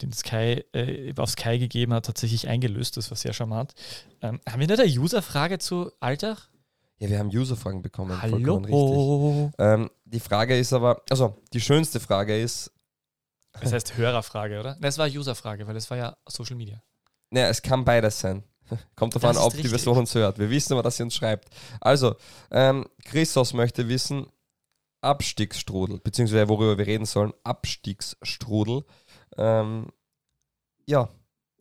den Sky, äh, auf Sky gegeben hat, tatsächlich eingelöst. Das war sehr charmant. Ähm, haben wir nicht eine User-Frage zu Alltag? Ja, wir haben User-Fragen bekommen. vollkommen richtig. Hallo. Ähm, die Frage ist aber, also die schönste Frage ist, Das heißt Hörerfrage, oder? Nein, es war User-Frage, weil es war ja Social Media. naja, es kann beides sein. Kommt darauf Das an, ob die richtig. Person uns hört. Wir wissen aber, dass sie uns schreibt. Also, ähm, Christos möchte wissen, Abstiegsstrudel, beziehungsweise worüber wir reden sollen, Abstiegsstrudel. Ähm, ja,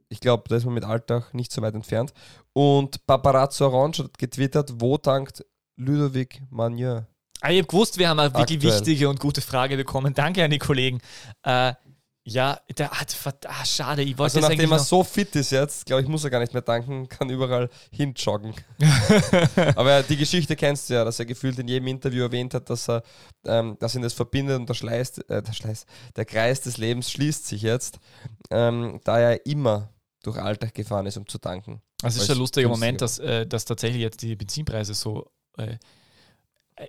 ich glaube, da ist man mit Alltag nicht so weit entfernt. Und Paparazzo Orange hat getwittert, wo dankt Ludovic Magnier? Ah, ich habe gewusst, wir haben eine wirklich Aktuell. wichtige und gute Frage bekommen. Danke an die Kollegen. Äh, ja, der hat, ah, schade, ich wollte Also das nachdem er so fit ist jetzt, glaube ich, muss er gar nicht mehr danken, kann überall hinjoggen. Aber die Geschichte kennst du ja, dass er gefühlt in jedem Interview erwähnt hat, dass er, ähm, dass ihn das verbindet und der Schleiß, äh, der Schleiß, der Kreis des Lebens schließt sich jetzt, ähm, da er immer durch Alltag gefahren ist, um zu tanken. Es ist Weil's schon ein lustiger Moment, dass, äh, dass tatsächlich jetzt die Benzinpreise so äh,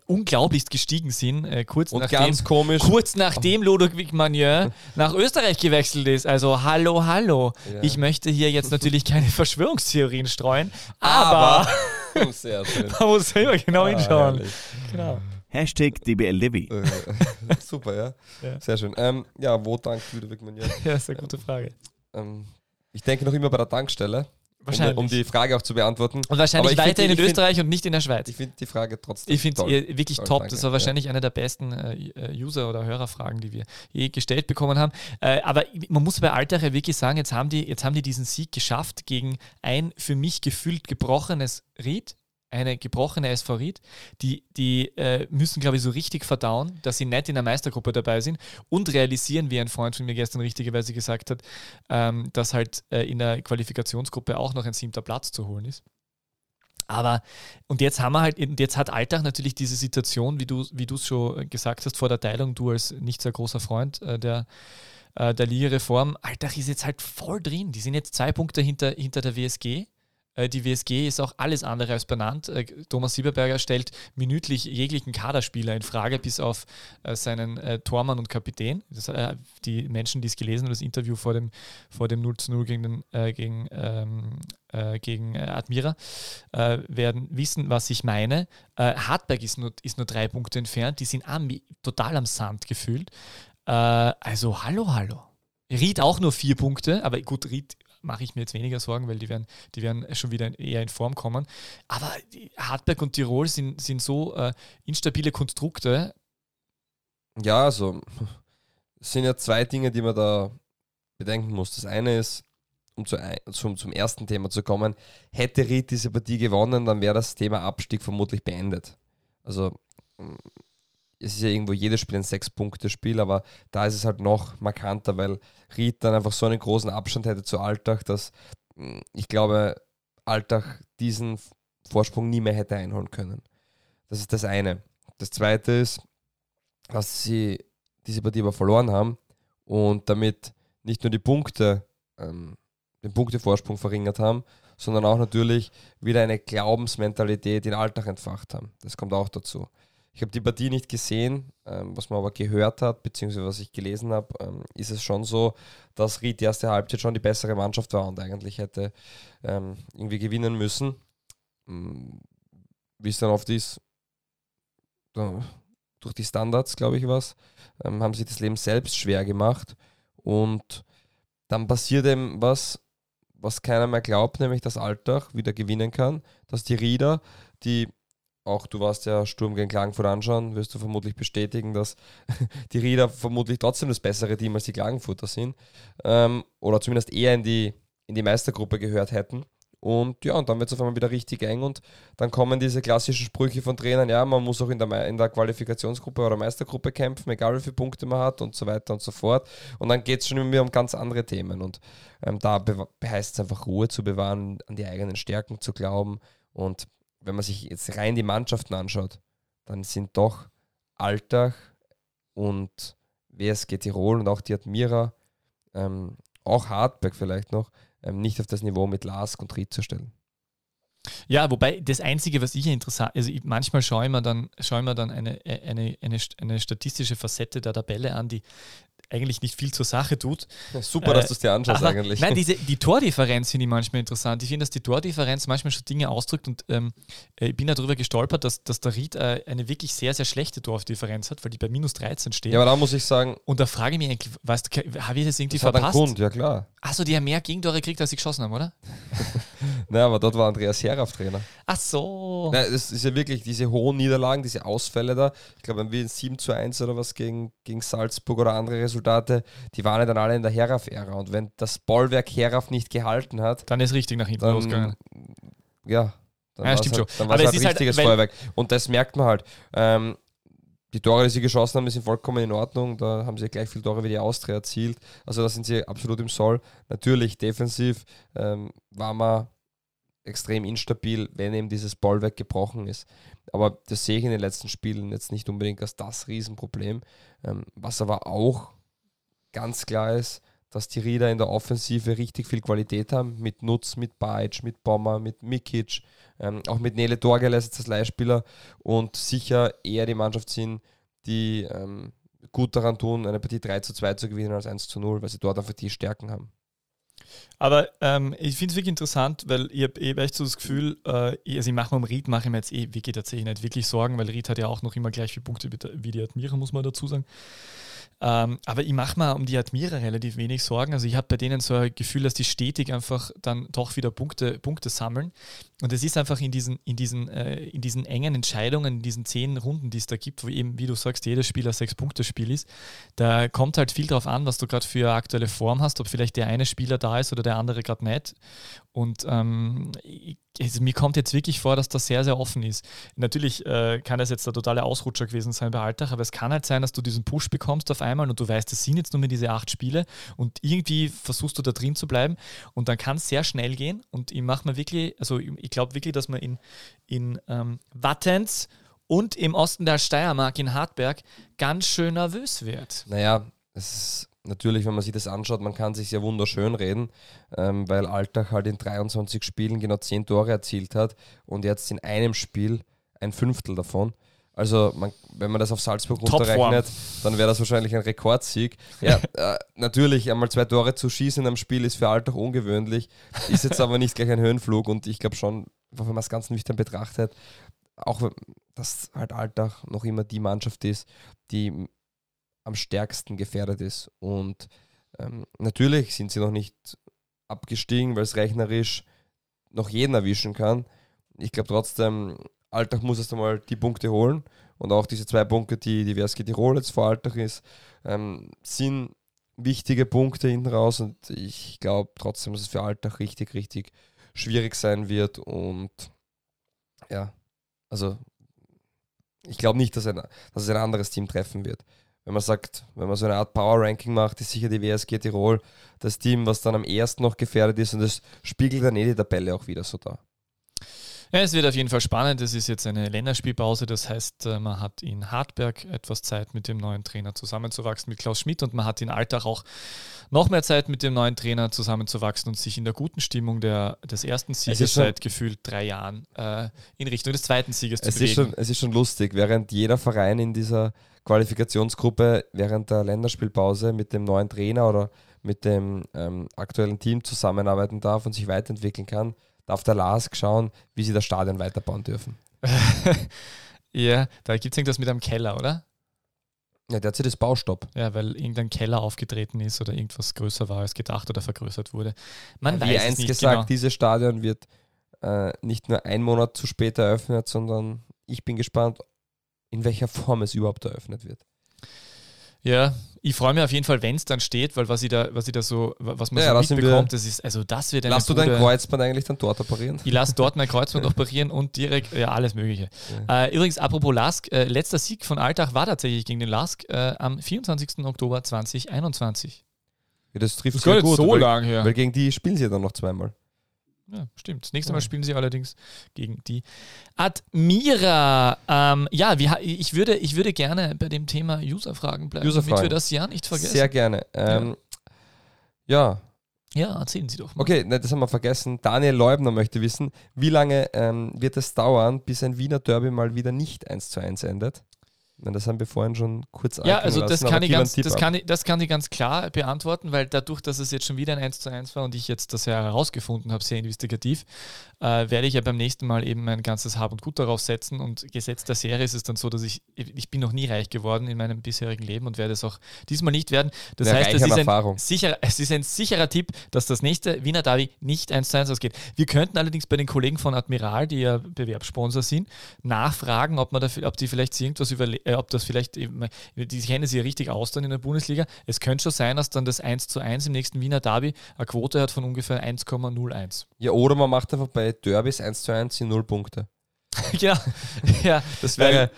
unglaublichst gestiegen sind, äh, kurz, Und nachdem, ganz komisch. kurz nachdem Ludwig Magnier nach Österreich gewechselt ist. Also hallo, hallo. Ja. Ich möchte hier jetzt natürlich keine Verschwörungstheorien streuen, aber, Aber. Sehr schön. man muss selber genau Ah, hinschauen. herrlich. Genau. Hashtag DBLDW. Äh, Super, ja. Ja. Sehr schön. Ähm, ja, wo dankt Ludovic Magnier? Ja, ist eine gute Frage. Ähm, ich denke noch immer bei der Tankstelle, Wahrscheinlich. um die Frage auch zu beantworten. und wahrscheinlich find weiterhin in ich find- Österreich und nicht in der Schweiz. Ich finde die Frage trotzdem Ich finde es wirklich Toll, top. danke. Das war wahrscheinlich eine der besten äh, äh, User- oder Hörerfragen, die wir je gestellt bekommen haben. Äh, aber man muss bei Alltag ja wirklich sagen, jetzt haben, die, jetzt haben die diesen Sieg geschafft gegen ein für mich gefühlt gebrochenes Ried. Eine gebrochene Ried. Die, die äh, müssen, glaube ich, so richtig verdauen, dass sie nicht in der Meistergruppe dabei sind und realisieren, wie ein Freund von mir gestern richtigerweise gesagt hat, ähm, dass halt äh, in der Qualifikationsgruppe auch noch ein siebter Platz zu holen ist. Aber, und jetzt haben wir halt, und jetzt hat Alltag natürlich diese Situation, wie du wie es schon gesagt hast, vor der Teilung, du als nicht sehr großer Freund äh, der, äh, der Liga-Reform, Alltag ist jetzt halt voll drin. Die sind jetzt zwei Punkte hinter, hinter der WSG. Äh, Die WSG ist auch alles andere als benannt. Äh, Thomas Sieberberger stellt minütlich jeglichen Kaderspieler in Frage, bis auf äh, seinen Tormann und Kapitän. Das, die Menschen, die es gelesen haben, das Interview vor dem, vor dem 0 zu 0 gegen, den, äh, gegen, ähm, äh, gegen Admira, äh, werden wissen, was ich meine. Hartberg ist nur, ist nur drei Punkte entfernt. Die sind am, total am Sand gefühlt. Also, hallo, hallo. Ried auch nur vier Punkte, aber gut, Ried mache ich mir jetzt weniger Sorgen, weil die werden, die werden schon wieder eher in Form kommen. Aber Hartberg und Tirol sind, sind so äh, instabile Konstrukte. Ja, also sind ja zwei Dinge, die man da bedenken muss. Das eine ist, um zu, zum, zum ersten Thema zu kommen, hätte Ried diese Partie gewonnen, dann wäre das Thema Abstieg vermutlich beendet. Also es ist ja irgendwo jedes Spiel ein Sechs-Punkte-Spiel, aber da ist es halt noch markanter, weil Ried dann einfach so einen großen Abstand hätte zu Alltag, dass mm, ich glaube, Alltag diesen Vorsprung nie mehr hätte einholen können. Das ist das eine. Das zweite ist, dass sie diese Partie aber verloren haben und damit nicht nur die Punkte, ähm, den Punktevorsprung verringert haben, sondern auch natürlich wieder eine Glaubensmentalität in Alltag entfacht haben. Das kommt auch dazu. Ich habe die Partie nicht gesehen, ähm, was man aber gehört hat, beziehungsweise was ich gelesen habe, ähm, ist es schon so, dass Ried die erste Halbzeit schon die bessere Mannschaft war und eigentlich hätte ähm, irgendwie gewinnen müssen. Ähm, Wie es dann oft ist, da, durch die Standards, glaube ich, was, ähm, haben sie das Leben selbst schwer gemacht und dann passiert eben was, was keiner mehr glaubt, nämlich dass Alltag wieder gewinnen kann, dass die Rieder, die auch du warst ja Sturm gegen Klagenfurt anschauen, wirst du vermutlich bestätigen, dass die Rieder vermutlich trotzdem das bessere Team als die Klagenfurter sind. Ähm, oder zumindest eher in die, in die Meistergruppe gehört hätten. Und ja, und dann wird es auf einmal wieder richtig eng und dann kommen diese klassischen Sprüche von Trainern, ja, man muss auch in der, in der Qualifikationsgruppe oder Meistergruppe kämpfen, egal wie viele Punkte man hat und so weiter und so fort. Und dann geht es schon immer um ganz andere Themen. Und ähm, da heißt es einfach Ruhe zu bewahren, an die eigenen Stärken zu glauben. Und wenn man sich jetzt rein die Mannschaften anschaut, dann sind doch Alltag und WSG Tirol und auch die Admira, ähm, auch Hartberg vielleicht noch, ähm, nicht auf das Niveau mit Lars und Ried zu stellen. Ja, wobei das Einzige, was ich interessant, also ich, manchmal schaue ich mir dann, schaue ich mir dann eine, eine, eine, eine statistische Facette der Tabelle an, die eigentlich nicht viel zur Sache tut. Ja, super, äh, dass du es dir anschaust eigentlich. Nein, diese, die Tordifferenz finde ich manchmal interessant. Ich finde, dass die Tordifferenz manchmal schon Dinge ausdrückt und ähm, äh, ich bin darüber gestolpert, dass, dass der Ried äh, eine wirklich sehr, sehr schlechte Tordifferenz hat, weil die bei minus 13 steht. Ja, aber da muss ich sagen. Und da frage ich mich eigentlich, weißt du, habe ich das irgendwie das verpasst? Hat einen Grund, ja klar. Achso, die haben mehr Gegentore gekriegt, als sie geschossen haben, oder? Nein, aber dort war Andreas Heraf Trainer. Ach so. Nein, das ist ja wirklich diese hohen Niederlagen, diese Ausfälle da. Ich glaube, wenn wir 7 zu 1 oder was gegen, gegen Salzburg oder andere Resultate, die waren ja dann alle in der Heraf-Ära. Und wenn das Bollwerk Heraf nicht gehalten hat, dann ist richtig nach hinten dann, losgegangen. Ja, dann ja, stimmt halt, schon. War es halt richtiges halt, Feuerwerk. Und das merkt man halt. Ähm, die Tore, die sie geschossen haben, sind vollkommen in Ordnung. Da haben sie gleich viele Tore wie die Austria erzielt. Also da sind sie absolut im Soll. Natürlich defensiv ähm, war man extrem instabil, wenn eben dieses Bollwerk gebrochen ist. Aber das sehe ich in den letzten Spielen jetzt nicht unbedingt als das Riesenproblem. Ähm, was aber auch ganz klar ist, dass die Rieder in der Offensive richtig viel Qualität haben, mit Nutz, mit Bajic, mit Bomber, mit Mikic, ähm, auch mit Nele Dorgeles als Leihspieler und sicher eher die Mannschaft sind, die ähm, gut daran tun, eine Partie 3 zu 2 zu gewinnen als 1 zu 0, weil sie dort einfach die Stärken haben. Aber ähm, ich finde es wirklich interessant, weil ich habe eh echt so das Gefühl, äh, also ich mache mir um Ried, mache ich mir jetzt eh wirklich tatsächlich nicht wirklich Sorgen, weil Ried hat ja auch noch immer gleich viele Punkte wie die Admira, muss man dazu sagen. Ähm, aber ich mache mir um die Admira relativ wenig Sorgen. Also ich habe bei denen so ein Gefühl, dass die stetig einfach dann doch wieder Punkte, Punkte sammeln. Und es ist einfach in diesen, in, diesen, äh, in diesen engen Entscheidungen, in diesen zehn Runden, die es da gibt, wo eben, wie du sagst, jedes Spiel ein Sechs-Punkte-Spiel ist, da kommt halt viel drauf an, was du gerade für aktuelle Form hast, ob vielleicht der eine Spieler da ist oder der andere gerade nicht. Und ähm, ich, also mir kommt jetzt wirklich vor, dass das sehr, sehr offen ist. Natürlich äh, kann das jetzt der totale Ausrutscher gewesen sein bei Alltag, aber es kann halt sein, dass du diesen Push bekommst auf einmal und du weißt, es sind jetzt nur mehr diese acht Spiele und irgendwie versuchst du da drin zu bleiben und dann kann es sehr schnell gehen und ich mache mir wirklich, also ich glaube wirklich, dass man in, in ähm, Wattens und im Osten der Steiermark in Hartberg ganz schön nervös wird. Naja, es ist natürlich, wenn man sich das anschaut, man kann sich sehr wunderschön reden, ähm, weil Alltag halt in 23 Spielen genau 10 Tore erzielt hat und jetzt in einem Spiel ein Fünftel davon. Also man, wenn man das auf Salzburg runterrechnet, dann wäre das wahrscheinlich ein Rekordsieg. Ja, äh, natürlich, einmal zwei Tore zu schießen in einem Spiel ist für Alltag ungewöhnlich, ist jetzt aber nicht gleich ein Höhenflug und ich glaube schon, wenn man das ganz nüchtern betrachtet, auch dass halt Alltag noch immer die Mannschaft ist, die am stärksten gefährdet ist. Und ähm, natürlich sind sie noch nicht abgestiegen, weil es rechnerisch noch jeden erwischen kann. Ich glaube trotzdem, Alltag muss erst einmal die Punkte holen. Und auch diese zwei Punkte, die die WSG Tirol jetzt vor Alltag ist, ähm, sind wichtige Punkte hinten raus. Und ich glaube trotzdem, dass es für Alltag richtig, richtig schwierig sein wird. Und ja, also ich glaube nicht, dass, ein, dass es ein anderes Team treffen wird wenn man sagt, wenn man so eine Art Power Ranking macht, ist sicher die WSG Tirol das Team, was dann am ersten noch gefährdet ist und das spiegelt dann eh die Tabelle auch wieder so da. Ja, es wird auf jeden Fall spannend. Es ist jetzt eine Länderspielpause. Das heißt, äh, man hat in Hartberg etwas Zeit, mit dem neuen Trainer zusammenzuwachsen, mit Klaus Schmidt. Und man hat in Alltag auch noch mehr Zeit, mit dem neuen Trainer zusammenzuwachsen und sich in der guten Stimmung der, des ersten Sieges seit gefühlt drei Jahren äh, in Richtung des zweiten Sieges es zu ist bewegen. schon, Es ist schon lustig, während jeder Verein in dieser Qualifikationsgruppe während der Länderspielpause mit dem neuen Trainer oder mit dem ähm, aktuellen Team zusammenarbeiten darf und sich weiterentwickeln kann, darf der Lars schauen, wie sie das Stadion weiterbauen dürfen. ja, da gibt es irgendwas mit einem Keller, oder? Ja, derzeit ist Baustopp. Ja, weil irgendein Keller aufgetreten ist oder irgendwas größer war als gedacht oder vergrößert wurde. Man Wie weiß es eins nicht gesagt, genau. dieses Stadion wird äh, nicht nur ein Monat zu spät eröffnet, sondern ich bin gespannt, in welcher Form es überhaupt eröffnet wird. Ja, ich freue mich auf jeden Fall, wenn es dann steht, weil was ich da, was ich da so, was man Ja, so wir- mitbekommt, das ist, also das wird eine Lass du dein Kreuzband eigentlich dann dort operieren? Ich lasse dort mein Kreuzband operieren und direkt, ja, alles Mögliche. Äh, übrigens, apropos Lask, äh, letzter Sieg von Alltag war tatsächlich gegen den Lask äh, am 24. Oktober 2021. Ja, das trifft Das sehr gut, so weil, lang her. weil gegen die spielen sie ja dann noch zweimal. Ja, stimmt. Das nächste Mal Ja. spielen sie allerdings gegen die Admira. Ähm, ja, wir, ich, würde, ich würde gerne bei dem Thema User-Fragen bleiben, damit User-Fragen. wir das ja nicht vergessen. Sehr gerne. Ähm, ja. ja, erzählen Sie doch mal. okay, ne, das haben wir vergessen. Daniel Leubner möchte wissen, wie lange ähm, wird es dauern, bis ein Wiener Derby mal wieder nicht 1 zu 1 endet? Das haben wir vorhin schon kurz Ja, also das lassen, kann, ich ganz, das, kann ich, das kann ich ganz klar beantworten, weil dadurch, dass es jetzt schon wieder ein 1 zu 1 war und ich jetzt das ja herausgefunden habe, sehr investigativ, äh, werde ich ja beim nächsten Mal eben mein ganzes Hab und Gut darauf setzen und gesetzt der Serie ist es dann so, dass ich, ich bin noch nie reich geworden in meinem bisherigen Leben und werde es auch diesmal nicht werden. Das Ja, heißt, es ist, ein sicherer, es ist ein sicherer Tipp, dass das nächste Wiener Derby nicht 1 zu 1 ausgeht. Wir könnten allerdings bei den Kollegen von Admiral, die ja Bewerbssponsor sind, nachfragen, ob man da, ob die vielleicht irgendwas überle äh, ob das vielleicht, eben- die kennen sich ja richtig aus dann in der Bundesliga. Es könnte schon sein, dass dann das 1 zu 1 im nächsten Wiener Derby eine Quote hat von ungefähr 1,01. Ja, oder man macht einfach bei Derbys 1 zu 1 in 0 Punkte. ja, ja. Das wäre.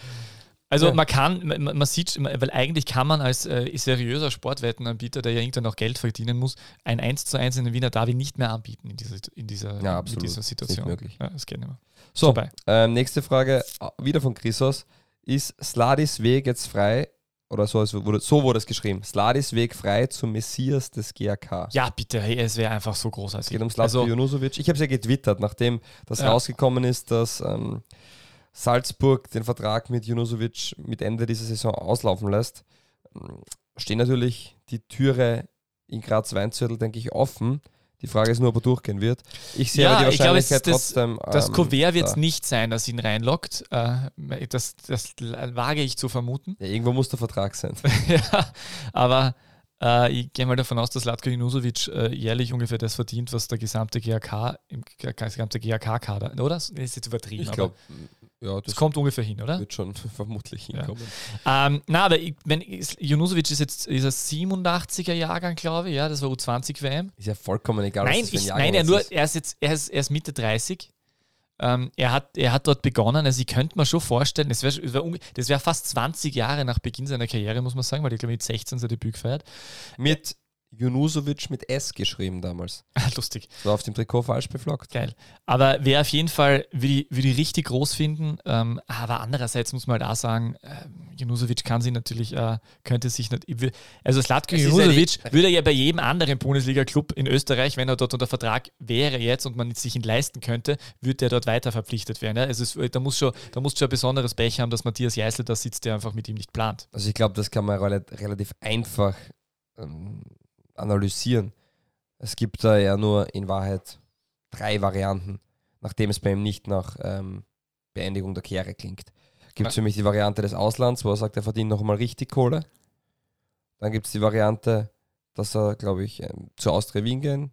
Also Ja. man kann, man, man sieht, weil eigentlich kann man als äh, seriöser Sportwettenanbieter, der ja irgendwann auch Geld verdienen muss, ein 1 zu 1 in den Wiener Derby nicht mehr anbieten in dieser, in dieser, Ja, in absolut. dieser Ist nicht Situation. möglich. Ja, das geht nicht mehr. So, ähm, nächste Frage, wieder von Chrisos. Ist Sladis Weg jetzt frei? Oder so, es wurde, so wurde es geschrieben. Sladis Weg frei zum Messias des GAK. Ja, bitte, hey, es wäre einfach so Es großartig. geht um Slatko also, Junusovic. Ich habe es ja getwittert, nachdem das Ja. rausgekommen ist, dass ähm, Salzburg den Vertrag mit Junusovic mit Ende dieser Saison auslaufen lässt. ähm, Stehen natürlich die Türe in Graz Weinzürtel, denke ich, offen. Die Frage ist nur, ob er durchgehen wird. Ich sehe Ja, aber die ich glaube, es Wahrscheinlichkeit ist das- trotzdem. das ähm, Kuvert wird es da. nicht sein, das ihn reinlockt. Äh, das, das wage ich zu vermuten. Ja, irgendwo muss der Vertrag sein. ja, aber äh, ich gehe mal davon aus, dass Latko Junusovic äh, jährlich ungefähr das verdient, was der gesamte GAK, im G- gesamte GAK-Kader, oder? Das ist jetzt übertrieben. Ich glaube, ja, Das das kommt ungefähr hin, oder? wird schon vermutlich Ja. hinkommen. Ähm, na, aber ich, wenn, Junusovic ist jetzt ist er 87er Jahrgang, glaube ich, ja, das war U20 WM. Ist ja vollkommen egal. was Nein, ein ich ja jetzt nur, ist. er ist jetzt, er ist, er ist Mitte 30. Ähm, er, hat, er hat dort begonnen, also ich könnte mir schon vorstellen, das wäre wär, wär fast 20 Jahre nach Beginn seiner Karriere, muss man sagen, weil er, glaube ich, mit 16 sein Debüt gefeiert. Mit Junusovic mit S geschrieben damals. Lustig. So auf dem Trikot falsch beflockt. Geil. Aber wer auf jeden Fall, würde ich, ich richtig groß finden. Ähm, aber andererseits muss man halt auch sagen, ähm, Junusovic kann sich natürlich, äh, könnte sich nicht. Also Slatko Junusovic eine- würde ja bei jedem anderen Bundesliga-Club in Österreich, wenn er dort unter Vertrag wäre jetzt und man sich ihn leisten könnte, würde er dort weiter verpflichtet werden. Ja? Also es, da muss schon, da muss schon ein besonderes Pech haben, dass Matthias Jeißl da sitzt, der einfach mit ihm nicht plant. Also ich glaube, das kann man rela- relativ einfach ähm, analysieren. Es gibt da ja nur in Wahrheit drei Varianten, nachdem es bei ihm nicht nach ähm, Beendigung der Karriere klingt. Gibt es für mich die Variante des Auslands, wo er sagt, er verdient noch mal richtig Kohle. Dann gibt es die Variante, dass er, glaube ich, ähm, zu Austria Wien gehen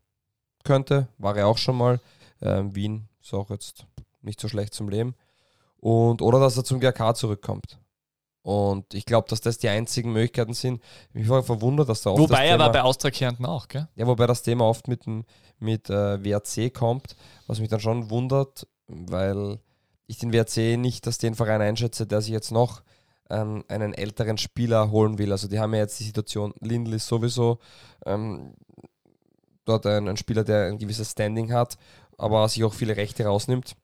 könnte. War er auch schon mal. Ähm, Wien ist auch jetzt nicht so schlecht zum Leben. Und, oder dass er zum GRK zurückkommt. Und ich glaube, dass das die einzigen Möglichkeiten sind. Ich war verwundert, dass da oft Wobei er Thema, war bei Austria Kärnten auch, gell? ja, wobei das Thema oft mit, dem- mit äh, WRC kommt, was mich dann schon wundert, weil ich den WRC nicht als den Verein einschätze, der sich jetzt noch ähm, einen älteren Spieler holen will. Also die haben ja jetzt die Situation, Lindl ist sowieso ähm, dort ein, ein Spieler, der ein gewisses Standing hat, aber sich auch viele Rechte rausnimmt.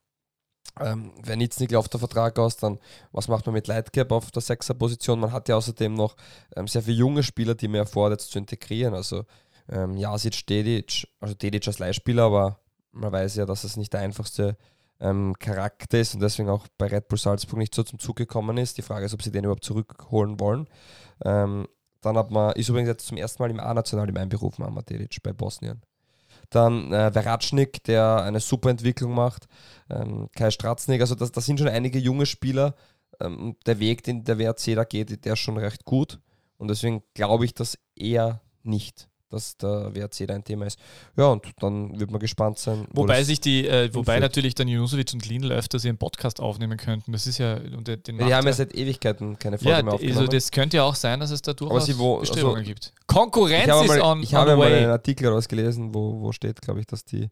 Ähm, wenn jetzt nicht läuft der Vertrag aus, dann was macht man mit Lightcap auf der Sechser-Position? Man hat ja außerdem noch ähm, sehr viele junge Spieler, die man erfordert zu integrieren. Also ähm, Jasic, Dedic, also Dedic als Leihspieler, aber man weiß ja, dass es nicht der einfachste ähm, Charakter ist und deswegen auch bei Red Bull Salzburg nicht so zum Zug gekommen ist. Die Frage ist, ob sie den überhaupt zurückholen wollen. Ähm, dann hat man, ist übrigens jetzt zum ersten Mal im A-National im Einberufen, Amad Dedic bei Bosnien. Dann äh, Veratschnik, der eine super Entwicklung macht. Ähm, Kai Stratznik, also das, das sind schon einige junge Spieler. Ähm, der Weg, den der WRC da geht, der ist schon recht gut. Und deswegen glaube ich das eher nicht dass der WRC da ein Thema ist. Ja, und dann wird man gespannt sein. Wobei sich die, äh, wobei natürlich dann Junusovic und Lindl öfters ihren Podcast aufnehmen könnten. Das ist ja. Und den die haben ja seit Ewigkeiten keine Folge ja, mehr aufgenommen. Also das könnte ja auch sein, dass es da durchaus wo, Bestrebungen also, gibt. Konkurrenz ist on Ich habe mal einen Artikel rausgelesen, wo, wo steht, glaube ich, dass die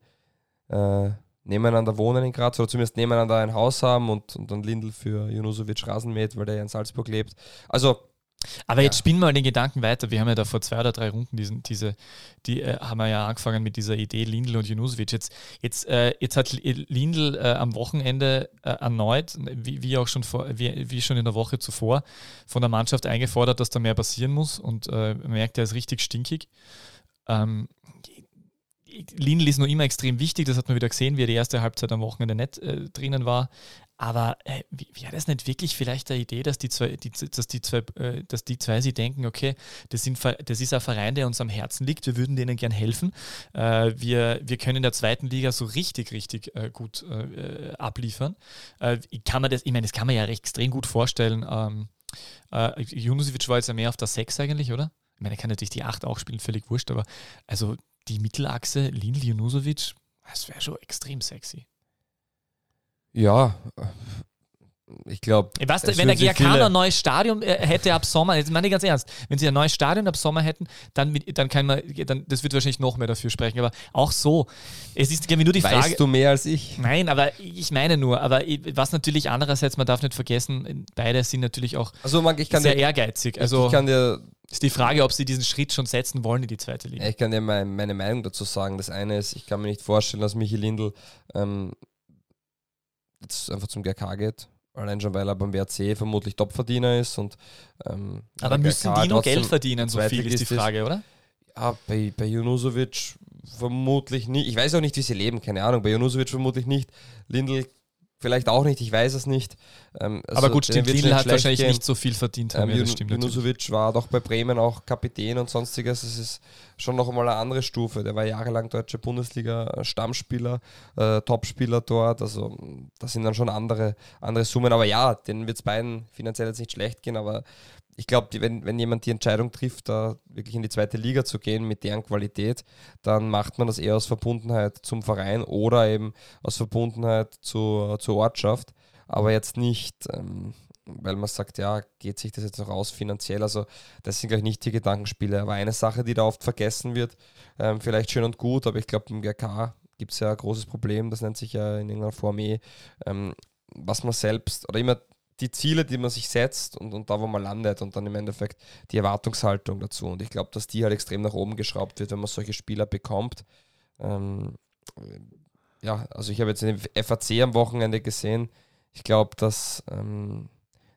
äh, nebeneinander wohnen in Graz oder zumindest nebeneinander ein Haus haben und, und dann Lindl für Junusovic Rasen mäht, weil der ja in Salzburg lebt. Also aber ja. jetzt spinnen wir mal den Gedanken weiter. Wir haben ja da vor zwei oder drei Runden diesen, diese, die äh, haben wir ja angefangen mit dieser Idee Lindl und Junusovic. Jetzt, jetzt, äh, jetzt hat Lindl äh, am Wochenende äh, erneut, wie, wie auch schon vor, wie, wie, schon in der Woche zuvor, von der Mannschaft eingefordert, dass da mehr passieren muss und äh, merkt, er ist richtig stinkig. Ähm, Lindl ist noch immer extrem wichtig, das hat man wieder gesehen, wie er die erste Halbzeit am Wochenende nicht äh, drinnen war. Aber äh, wäre das nicht wirklich vielleicht eine Idee, dass die zwei, die, dass die zwei, äh, dass die zwei sie denken, okay, das, sind, das ist ein Verein, der uns am Herzen liegt, wir würden denen gern helfen. Äh, wir, wir können in der zweiten Liga so richtig, richtig äh, gut äh, abliefern. Äh, kann man das, ich meine, das kann man ja recht extrem gut vorstellen. Ähm, äh, Junusovic war jetzt ja mehr auf der 6 eigentlich, oder? Ich meine, er kann natürlich die 8 auch spielen, völlig wurscht, aber also die Mittelachse, Lindl Junusovic, das wäre schon extrem sexy. Ja, ich glaube. Wenn der GRK ein neues Stadion äh, hätte ab Sommer, jetzt meine ich ganz ernst, wenn sie ein neues Stadion ab Sommer hätten, dann, dann kann man, dann, das wird wahrscheinlich noch mehr dafür sprechen. Aber auch so, es ist nur die Frage. Weißt du mehr als ich? Nein, aber ich meine nur, aber was natürlich andererseits, man darf nicht vergessen, beide sind natürlich auch also, Marc, sehr dir, ehrgeizig. Also, ich kann dir ist die Frage, ob sie diesen Schritt schon setzen wollen in die zweite Liga. Ich kann dir meine, meine Meinung dazu sagen. Das eine ist, ich kann mir nicht vorstellen, dass Michi Lindl ähm, jetzt einfach zum GK geht. Allein schon, weil er beim WRC vermutlich Topverdiener ist. Und, ähm, Aber müssen GK die noch Geld verdienen, so viel ist die Frage, ist. oder? Ja, bei, bei Junusovic vermutlich nicht. Ich weiß auch nicht, wie sie leben, keine Ahnung. Bei Junusovic vermutlich nicht. Lindl Vielleicht auch nicht, ich weiß es nicht. Ähm, also aber gut, stimmt, Lille hat wahrscheinlich gehen. nicht so viel verdient. Ähm, ja, stimmt Junusovic war doch bei Bremen auch Kapitän und sonstiges. Es ist schon noch einmal eine andere Stufe. Der war jahrelang deutsche Bundesliga-Stammspieler, äh, Topspieler dort. Also das sind dann schon andere, andere Summen. Aber ja, denen wird es beiden finanziell jetzt nicht schlecht gehen, aber ich glaube, wenn, wenn jemand die Entscheidung trifft, da wirklich in die zweite Liga zu gehen mit deren Qualität, dann macht man das eher aus Verbundenheit zum Verein oder eben aus Verbundenheit zur, zur Ortschaft, aber jetzt nicht, ähm, weil man sagt, ja, geht sich das jetzt noch aus finanziell. Also das sind gleich nicht die Gedankenspiele. Aber eine Sache, die da oft vergessen wird, ähm, vielleicht schön und gut, aber ich glaube, im GK gibt es ja ein großes Problem, das nennt sich ja in irgendeiner Form eh, ähm, was man selbst oder immer die Ziele, die man sich setzt und, und da, wo man landet und dann im Endeffekt die Erwartungshaltung dazu. Und ich glaube, dass die halt extrem nach oben geschraubt wird, wenn man solche Spieler bekommt. Ähm, ja, also ich habe jetzt den FAC am Wochenende gesehen. Ich glaube, dass, ähm,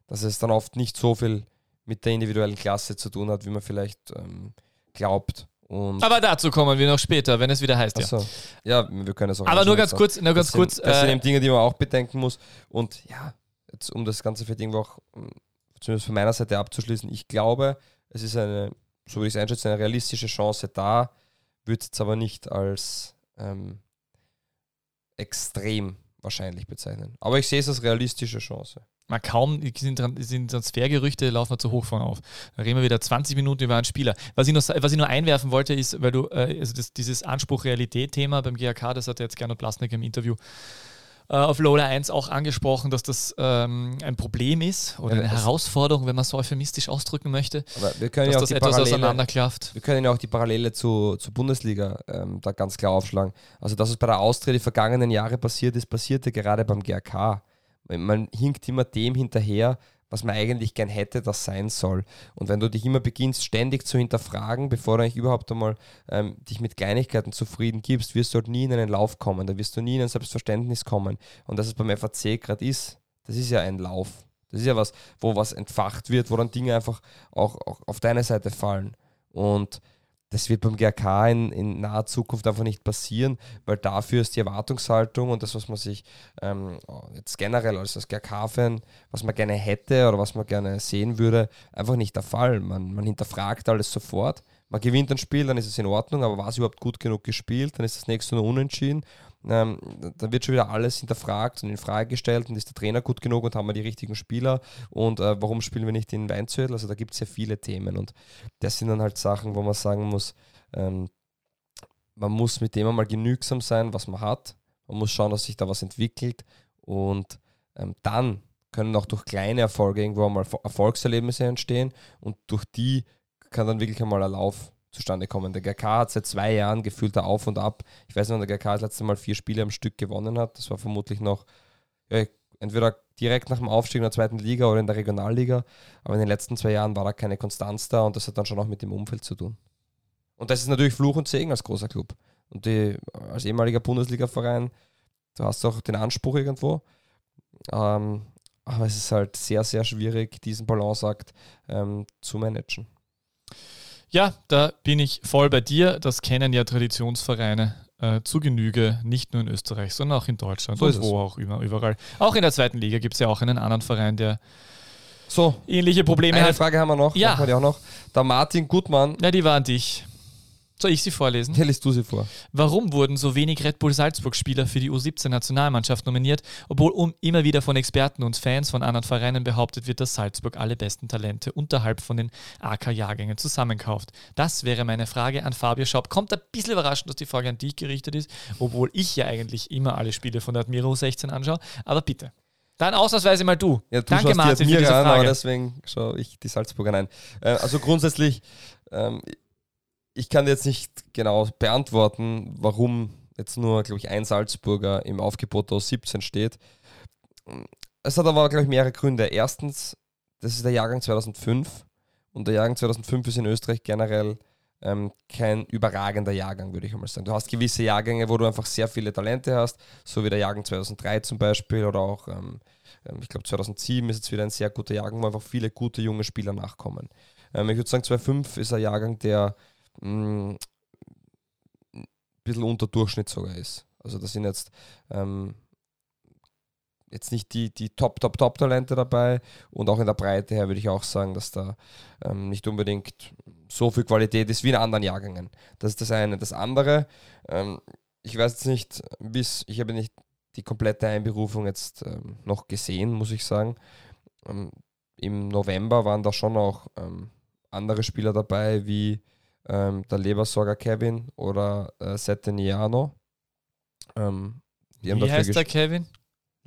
dass es dann oft nicht so viel mit der individuellen Klasse zu tun hat, wie man vielleicht ähm, glaubt. Und Aber dazu kommen wir noch später, wenn es wieder heißt. Ja, ja wir können es auch. Aber nur ganz kurz, nur ganz das kurz. Sind, das äh, sind eben Dinge, die man auch bedenken muss. Und ja, jetzt um das Ganze vielleicht irgendwo auch hm, zumindest von meiner Seite abzuschließen, ich glaube, es ist eine, so würde ich es einschätzen, eine realistische Chance da, würde es aber nicht als ähm, extrem wahrscheinlich bezeichnen. Aber ich sehe es als realistische Chance. Man kaum, sind, sind Transfergerüchte, laufen wir zu hoch von auf. Da reden wir wieder 20 Minuten über einen Spieler. Was ich noch, was ich nur einwerfen wollte, ist, weil du, äh, also das, dieses Anspruch-Realität-Thema beim GAK, das hat jetzt Gernot Blasnik im Interview äh, auf Lola 1 auch angesprochen, dass das ähm, ein Problem ist oder ja, eine Herausforderung, wenn man so euphemistisch ausdrücken möchte. Aber wir können dass ja auch das etwas Parallele, auseinanderklafft. Wir können ja auch die Parallele zu, zur Bundesliga ähm, da ganz klar aufschlagen. Also das, was bei der Austria die vergangenen Jahre passiert ist, passierte gerade beim GRK. Man hinkt immer dem hinterher, was man eigentlich gern hätte, das sein soll. Und wenn du dich immer beginnst, ständig zu hinterfragen, bevor du eigentlich überhaupt einmal ähm, dich mit Kleinigkeiten zufrieden gibst, wirst du halt nie in einen Lauf kommen, da wirst du nie in ein Selbstverständnis kommen. Und dass es beim FAC gerade ist, das ist ja ein Lauf. Das ist ja was, wo was entfacht wird, wo dann Dinge einfach auch, auch auf deine Seite fallen. Und das wird beim GRK in, in, naher Zukunft einfach nicht passieren, weil dafür ist die Erwartungshaltung und das, was man sich ähm, jetzt generell als, GRK-Fan, was man gerne hätte oder was man gerne sehen würde, einfach nicht der Fall. Man, man hinterfragt alles sofort. Man gewinnt ein Spiel, dann ist es in Ordnung, aber war es überhaupt gut genug gespielt? Dann ist das nächste nur unentschieden ähm, dann wird schon wieder alles hinterfragt und in Frage gestellt und ist der Trainer gut genug und haben wir die richtigen Spieler und äh, warum spielen wir nicht in Weinzödel? Also da gibt es ja viele Themen und das sind dann halt Sachen, wo man sagen muss, ähm, man muss mit dem einmal genügsam sein, was man hat. Man muss schauen, dass sich da was entwickelt und ähm, dann können auch durch kleine Erfolge irgendwo einmal Erfolgserlebnisse entstehen und durch die kann dann wirklich einmal ein Lauf zustande kommen. Der GK hat seit zwei Jahren gefühlt da auf und ab. Ich weiß nicht, wann der GK das letzte Mal vier Spiele am Stück gewonnen hat. Das war vermutlich noch ja, entweder direkt nach dem Aufstieg in der zweiten Liga oder in der Regionalliga. Aber in den letzten zwei Jahren war da keine Konstanz da und das hat dann schon auch mit dem Umfeld zu tun. Und das ist natürlich Fluch und Segen als großer Club. Und die, als ehemaliger Bundesliga-Verein, du hast auch den Anspruch irgendwo. Ähm, aber es ist halt sehr, sehr schwierig, diesen Balanceakt ähm, zu managen. Ja, da bin ich voll bei dir. Das kennen ja Traditionsvereine äh, zu Genüge, nicht nur in Österreich, sondern auch in Deutschland so und wo auch immer, überall. Auch in der zweiten Liga gibt es ja auch einen anderen Verein, der so, ähnliche Probleme eine hat. Eine Frage haben wir noch. Ja. Wir auch noch. Der Martin Gutmann. Ja, die war an dich. Soll ich sie vorlesen? Ja, liest du sie vor. Warum wurden so wenig Red Bull Salzburg-Spieler für die U17-Nationalmannschaft nominiert, obwohl immer wieder von Experten und Fans von anderen Vereinen behauptet wird, dass Salzburg alle besten Talente unterhalb von den AK-Jahrgängen zusammenkauft? Das wäre meine Frage an Fabio Schaub. Kommt ein bisschen überraschend, dass die Frage an dich gerichtet ist, obwohl ich ja eigentlich immer alle Spiele von der Admiro 16 anschaue. Aber bitte. Dann ausnahmsweise mal du. Ja, du Danke, Martin, für diese an, Frage. aber deswegen schaue ich die Salzburger ein. Äh, also grundsätzlich ähm, ich kann jetzt nicht genau beantworten, warum jetzt nur, glaube ich, ein Salzburger im Aufgebot aus 17 steht. Es hat aber, glaube ich, mehrere Gründe. Erstens, das ist der Jahrgang 2005 und der Jahrgang 2005 ist in Österreich generell ähm, kein überragender Jahrgang, würde ich einmal sagen. Du hast gewisse Jahrgänge, wo du einfach sehr viele Talente hast, so wie der Jahrgang 2003 zum Beispiel oder auch, ähm, ähm ich glaube, 2007 ist jetzt wieder ein sehr guter Jahrgang, wo einfach viele gute junge Spieler nachkommen. Ähm, ich würde sagen, 2005 ist ein Jahrgang, der mh, mm, ein bisschen unter Durchschnitt sogar ist. Also das sind jetzt ähm, jetzt nicht die, die Top, Top, Top-Talente dabei und auch in der Breite her würde ich auch sagen, dass da ähm, nicht unbedingt so viel Qualität ist wie in anderen Jahrgängen. Das ist das eine. Das andere, ähm, ich weiß jetzt nicht, bis ich habe nicht die komplette Einberufung jetzt ähm, noch gesehen, muss ich sagen. Ähm, Im November waren da schon auch ähm, andere Spieler dabei, wie ähm, der Lebersorger Kevin oder äh, Seteniano. Ähm, Wie heißt der Kevin?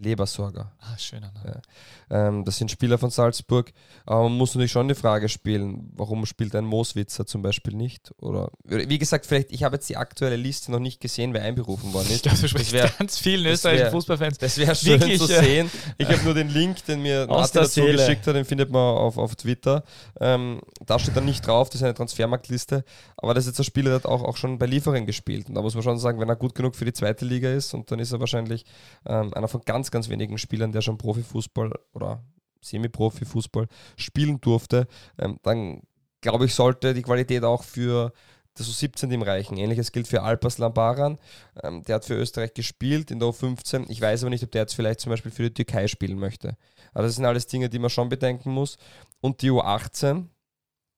Lebersorger. Ah, schöner Name. Ja. Ähm, das sind Spieler von Salzburg. Aber man muss natürlich schon die Frage spielen, warum spielt ein Mooswitzer zum Beispiel nicht? Oder wie gesagt, vielleicht, ich habe jetzt die aktuelle Liste noch nicht gesehen, wer einberufen worden ist. Ich glaube, du sprichst wär, ganz vielen österreichischen Fußballfans. Das wäre schön Wirklich, zu sehen. Ich habe nur den Link, den mir Martin dazu geschickt hat, den findet man auf, auf Twitter. Ähm, da steht dann nicht drauf, das ist eine Transfermarktliste. Aber das ist jetzt ein Spieler, der hat auch, auch schon bei Liefering gespielt. Und da muss man schon sagen, wenn er gut genug für die zweite Liga ist, und dann ist er wahrscheinlich ähm, einer von ganz ganz, wenigen Spielern, der schon Profifußball oder Semi-Profi-Fußball spielen durfte, ähm, dann glaube ich, sollte die Qualität auch für das U17-Team reichen. Ähnliches gilt für Alpas Lambaran. Ähm, der hat für Österreich gespielt in der U15. Ich weiß aber nicht, ob der jetzt vielleicht zum Beispiel für die Türkei spielen möchte. Aber das sind alles Dinge, die man schon bedenken muss. Und die U18,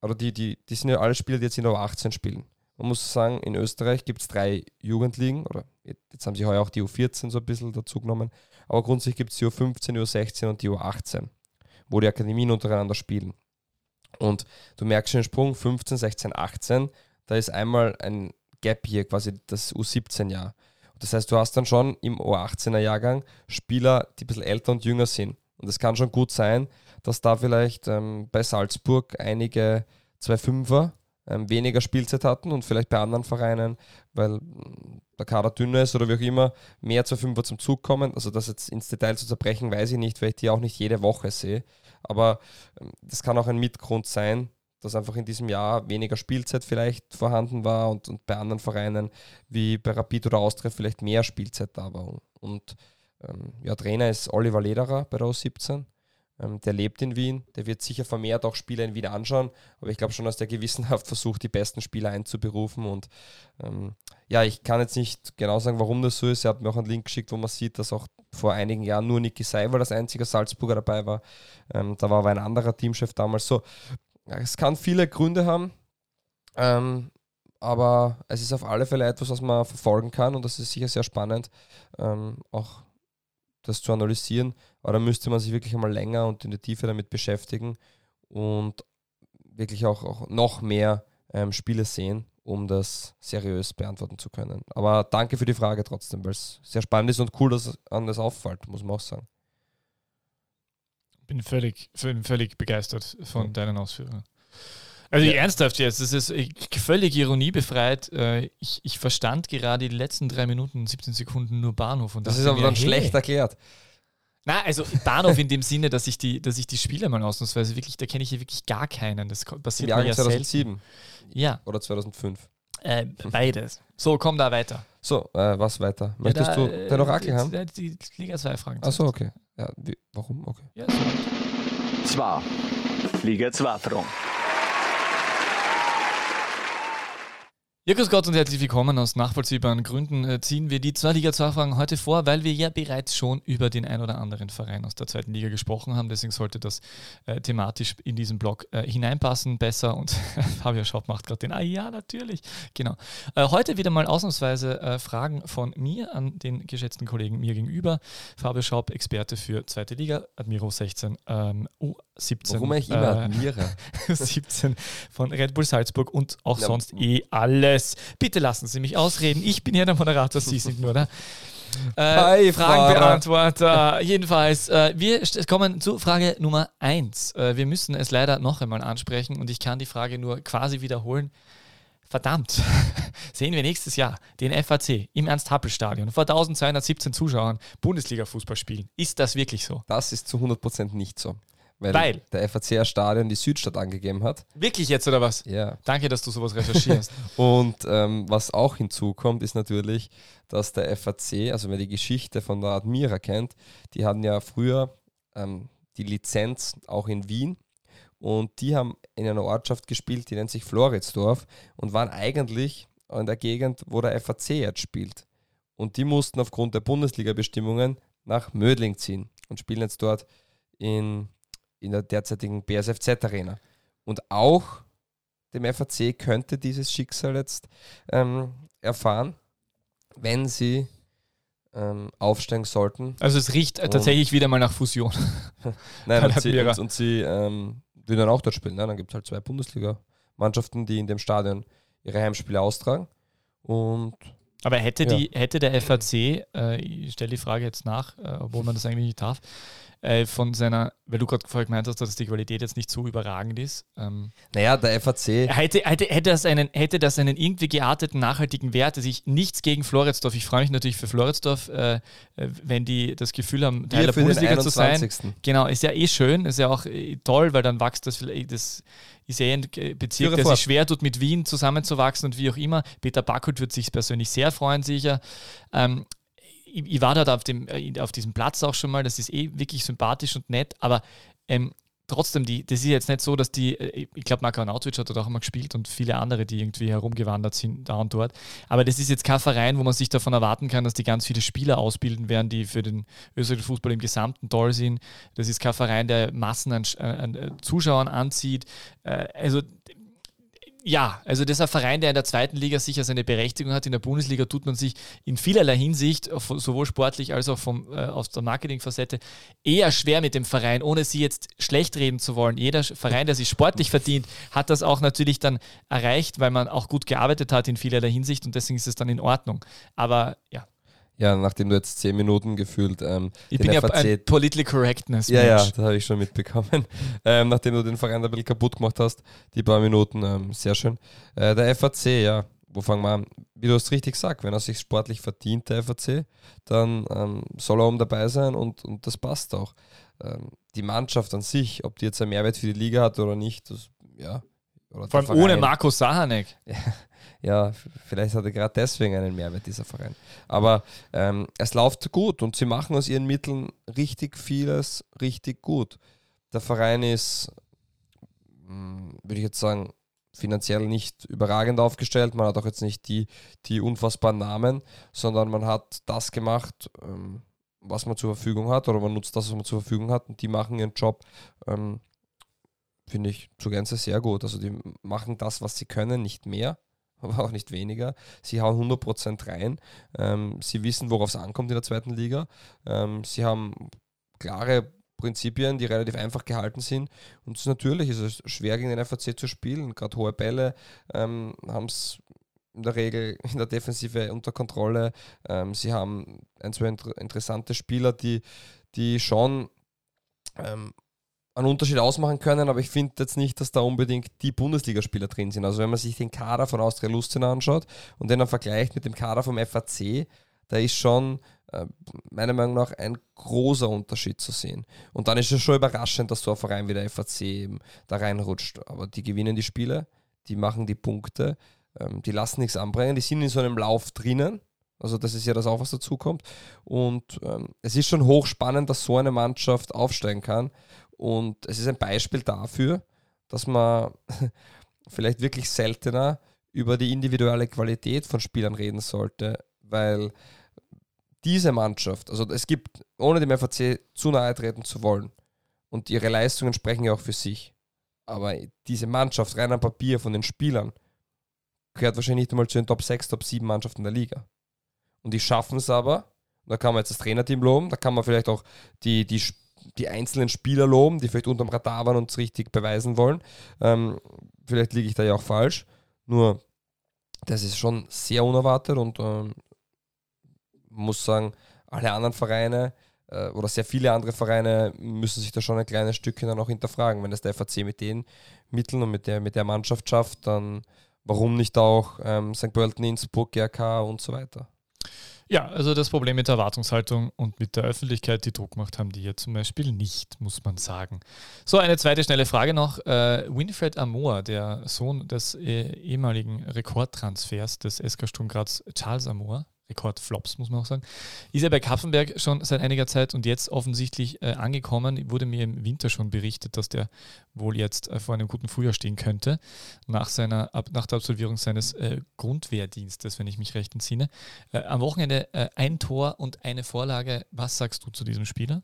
oder die, die, die sind ja alle Spieler, die jetzt in der U18 spielen. Man muss sagen, in Österreich gibt es drei Jugendligen, oder jetzt haben sie heuer auch die U14 so ein bisschen dazu genommen, aber grundsätzlich gibt es die U15, die U16 und die U18, wo die Akademien untereinander spielen. Und du merkst schon den Sprung 15, 16, 18, da ist einmal ein Gap hier, quasi das U17-Jahr. Das heißt, du hast dann schon im U18er-Jahrgang Spieler, die ein bisschen älter und jünger sind. Und es kann schon gut sein, dass da vielleicht ähm, bei Salzburg einige 2-5er ähm, weniger Spielzeit hatten und vielleicht bei anderen Vereinen, weil der Kader dünner ist oder wie auch immer, mehr zu Fünfer zum Zug kommen. Also das jetzt ins Detail zu zerbrechen, weiß ich nicht, weil ich die auch nicht jede Woche sehe. Aber ähm, das kann auch ein Mitgrund sein, dass einfach in diesem Jahr weniger Spielzeit vielleicht vorhanden war und, und bei anderen Vereinen wie bei Rapid oder Austria vielleicht mehr Spielzeit da war. Und ähm, ja, Trainer ist Oliver Lederer bei der U17. Ähm, der lebt in Wien, der wird sicher vermehrt auch Spiele in Wien anschauen, aber ich glaube schon, dass der gewissenhaft versucht, die besten Spieler einzuberufen. Und ähm, ja, ich kann jetzt nicht genau sagen, warum das so ist. Er hat mir auch einen Link geschickt, wo man sieht, dass auch vor einigen Jahren nur Niki Seiwald als einziger Salzburger dabei war. Ähm, da war aber ein anderer Teamchef damals so. Ja, es kann viele Gründe haben, ähm, aber es ist auf alle Fälle etwas, was man verfolgen kann und das ist sicher sehr spannend, ähm, auch das zu analysieren. Aber da müsste man sich wirklich einmal länger und in der Tiefe damit beschäftigen und wirklich auch, auch noch mehr ähm, Spiele sehen, um das seriös beantworten zu können. Aber danke für die Frage trotzdem, weil es sehr spannend ist und cool, dass an das auffällt, muss man auch sagen. Bin völlig, völlig begeistert von ja. deinen Ausführungen. Also ja. ernsthaft jetzt, das ist völlig ironiebefreit. Äh, ich, ich verstand gerade die letzten drei Minuten, 17 Sekunden nur Bahnhof. Und das ist aber dann hey. schlecht erklärt. Na, also Bahnhof in dem Sinne, dass ich die, dass ich die Spieler mal ausnahmsweise wirklich, da kenne ich hier wirklich gar keinen. Das passiert Im Jahr ja 2007. Selten. Ja. Oder 2005. Äh, beides. So, komm da weiter. So, äh, was weiter? Möchtest ja, da, du dein Orakel äh, haben? Die, die Liga 2 Fragen. Achso, okay. Ja, wie, warum? Okay. Ja, so. Zwar. Liga 2 Fragen. Ja, grüß Gott und herzlich willkommen. Aus nachvollziehbaren Gründen äh, ziehen wir die Zweitliga-2-Fragen heute vor, weil wir ja bereits schon über den ein oder anderen Verein aus der zweiten Liga gesprochen haben. Deswegen sollte das äh, thematisch in diesen Blog äh, hineinpassen, besser. Und Fabio Schaub macht gerade den, ah ja, natürlich. Genau. Äh, heute wieder mal ausnahmsweise äh, Fragen von mir an den geschätzten Kollegen mir gegenüber. Fabio Schaub, Experte für zweite Liga, Admiro 16, ähm, U17. Warum ich immer äh, Admira? 17 von Red Bull Salzburg und auch ja, sonst eh alle alles. Bitte lassen Sie mich ausreden. Ich bin hier der Moderator, Sie sind nur der äh, Fragenbeantworter. Jedenfalls, äh, wir kommen zu Frage Nummer 1. Äh, wir müssen es leider noch einmal ansprechen und ich kann die Frage nur quasi wiederholen. Verdammt, sehen wir nächstes Jahr den FAC im Ernst-Happel-Stadion vor 1217 Zuschauern Bundesliga-Fußball spielen. Ist das wirklich so? Das ist zu 100% nicht so. Weil, weil der FAC-Stadion die Südstadt angegeben hat. Wirklich jetzt oder was? Ja. Danke, dass du sowas recherchierst. und ähm, was auch hinzukommt, ist natürlich, dass der FAC, also wer die Geschichte von der Admira kennt, die hatten ja früher ähm, die Lizenz auch in Wien und die haben in einer Ortschaft gespielt, die nennt sich Floridsdorf und waren eigentlich in der Gegend, wo der FAC jetzt spielt. Und die mussten aufgrund der Bundesliga-Bestimmungen nach Mödling ziehen und spielen jetzt dort in in der derzeitigen BSFZ Arena. Und auch dem FAC könnte dieses Schicksal jetzt ähm, erfahren, wenn sie ähm, aufsteigen sollten. Also es riecht und tatsächlich wieder mal nach Fusion. Nein, und sie, und, und sie ähm, würden dann auch dort spielen. Ne? Dann gibt es halt zwei Bundesliga-Mannschaften, die in dem Stadion ihre Heimspiele austragen. Und aber hätte, ja. die, hätte der FAC, äh, ich stelle die Frage jetzt nach, äh, obwohl man das eigentlich nicht darf, äh, von seiner, weil du gerade vorher gemeint hast, dass die Qualität jetzt nicht so überragend ist. Ähm, naja, der FAC. Hätte, hätte, hätte, das einen, hätte das einen irgendwie gearteten, nachhaltigen Wert, dass ich nichts gegen Floridsdorf, ich freue mich natürlich für Floridsdorf, äh, äh wenn die das Gefühl haben, Teil der Bundesliga zu sein. Genau, ist ja eh schön, ist ja auch äh, toll, weil dann wächst das vielleicht, das ist ja ein Bezirk, der sich schwer tut, mit Wien zusammenzuwachsen und wie auch immer. Peter Backhut wird sich persönlich sehr freuen, sicher. Ähm, ich, ich, war dort auf, dem, äh, auf diesem Platz auch schon mal, das ist eh wirklich sympathisch und nett, aber ähm, trotzdem, die, das ist jetzt nicht so, dass die, äh, ich glaube, Marko Arnautovic hat dort auch immer gespielt und viele andere, die irgendwie herumgewandert sind, da und dort. Aber das ist jetzt kein Verein, wo man sich davon erwarten kann, dass die ganz viele Spieler ausbilden werden, die für den österreichischen Fußball im Gesamten toll sind. Das ist kein Verein, der Massen an, an Zuschauern anzieht. Äh, also ja, also das ist ein Verein, der in der zweiten Liga sicher seine Berechtigung hat. In der Bundesliga tut man sich in vielerlei Hinsicht, sowohl sportlich als auch vom, äh, aus der Marketingfacette, eher schwer mit dem Verein, ohne sie jetzt schlecht reden zu wollen. Jeder Verein, der sich sportlich verdient, hat das auch natürlich dann erreicht, weil man auch gut gearbeitet hat in vielerlei Hinsicht und deswegen ist es dann in Ordnung. Aber ja, ja, nachdem du jetzt zehn Minuten gefühlt. Ähm, ich bin ja ein Politically Correctness. Ja, ja, das habe ich schon mitbekommen. ähm, nachdem du den Verein ein bisschen kaputt gemacht hast, die paar Minuten, ähm, sehr schön. Äh, der FAC, ja, wo fangen wir an? Wie du es richtig sagst, wenn er sich sportlich verdient, der FAC, dann ähm, soll er oben dabei sein und, und das passt auch. Ähm, die Mannschaft an sich, ob die jetzt einen Mehrwert für die Liga hat oder nicht, das, ja. Oder Vor allem ohne Verein. Marco Sahanek. Ja, vielleicht hat er gerade deswegen einen Mehrwert, dieser Verein. Aber ähm, es läuft gut und sie machen aus ihren Mitteln richtig vieles richtig gut. Der Verein ist, mh, würde ich jetzt sagen, finanziell nicht überragend aufgestellt. Man hat auch jetzt nicht die, die unfassbaren Namen, sondern man hat das gemacht, ähm, was man zur Verfügung hat oder man nutzt das, was man zur Verfügung hat und die machen ihren Job, ähm, finde ich, zur Gänze sehr gut. Also die machen das, was sie können, nicht mehr aber auch nicht weniger. Sie hauen 100% rein. Ähm, sie wissen, worauf es ankommt in der zweiten Liga. Ähm, sie haben klare Prinzipien, die relativ einfach gehalten sind. Und natürlich ist es schwer, gegen den FAC zu spielen. Gerade hohe Bälle ähm, haben es in der Regel in der Defensive unter Kontrolle. Ähm, sie haben ein, zwei inter interessante Spieler, die, die schon ähm, einen Unterschied ausmachen können, aber ich finde jetzt nicht, dass da unbedingt die Bundesligaspieler drin sind. Also wenn man sich den Kader von Austria Lustenau anschaut und den dann vergleicht mit dem Kader vom FAC, da ist schon äh, meiner Meinung nach ein großer Unterschied zu sehen. Und dann ist es schon überraschend, dass so ein Verein wie der FAC eben da reinrutscht. Aber die gewinnen die Spiele, die machen die Punkte, ähm, die lassen nichts anbringen, die sind in so einem Lauf drinnen. Also das ist ja das auch, was dazu kommt. Und ähm, es ist schon hochspannend, dass so eine Mannschaft aufsteigen kann. Und es ist ein Beispiel dafür, dass man vielleicht wirklich seltener über die individuelle Qualität von Spielern reden sollte, weil diese Mannschaft, also es gibt, ohne dem FAC zu nahe treten zu wollen, und ihre Leistungen sprechen ja auch für sich, aber diese Mannschaft rein am Papier von den Spielern gehört wahrscheinlich nicht einmal zu den Top 6, Top 7 Mannschaften der Liga. Und die schaffen es aber, da kann man jetzt das Trainerteam loben, da kann man vielleicht auch die, die, die einzelnen Spieler loben, die vielleicht unterm Radar waren und es richtig beweisen wollen. Ähm, vielleicht liege ich da ja auch falsch. Nur, das ist schon sehr unerwartet und ähm, muss sagen, alle anderen Vereine äh, oder sehr viele andere Vereine müssen sich da schon ein kleines Stückchen dann auch hinterfragen. Wenn es der FAC mit den Mitteln und mit der, mit der Mannschaft schafft, dann warum nicht auch ähm, St. Pölten, Innsbruck, GRK und so weiter. Ja, also das Problem mit der Erwartungshaltung und mit der Öffentlichkeit, die Druck macht, haben die hier zum Beispiel nicht, muss man sagen. So, eine zweite schnelle Frage noch. Äh, Winfred Amor, der Sohn des äh, ehemaligen Rekordtransfers des SK Sturm Graz, Charles Amor, Rekordflops, muss man auch sagen, ist ja bei Kapfenberg schon seit einiger Zeit und jetzt offensichtlich äh, angekommen. Wurde mir im Winter schon berichtet, dass der wohl jetzt äh, vor einem guten Frühjahr stehen könnte, nach, seiner, ab, nach der Absolvierung seines äh, Grundwehrdienstes, wenn ich mich recht entsinne. Äh, am Wochenende äh, ein Tor und eine Vorlage. Was sagst du zu diesem Spieler?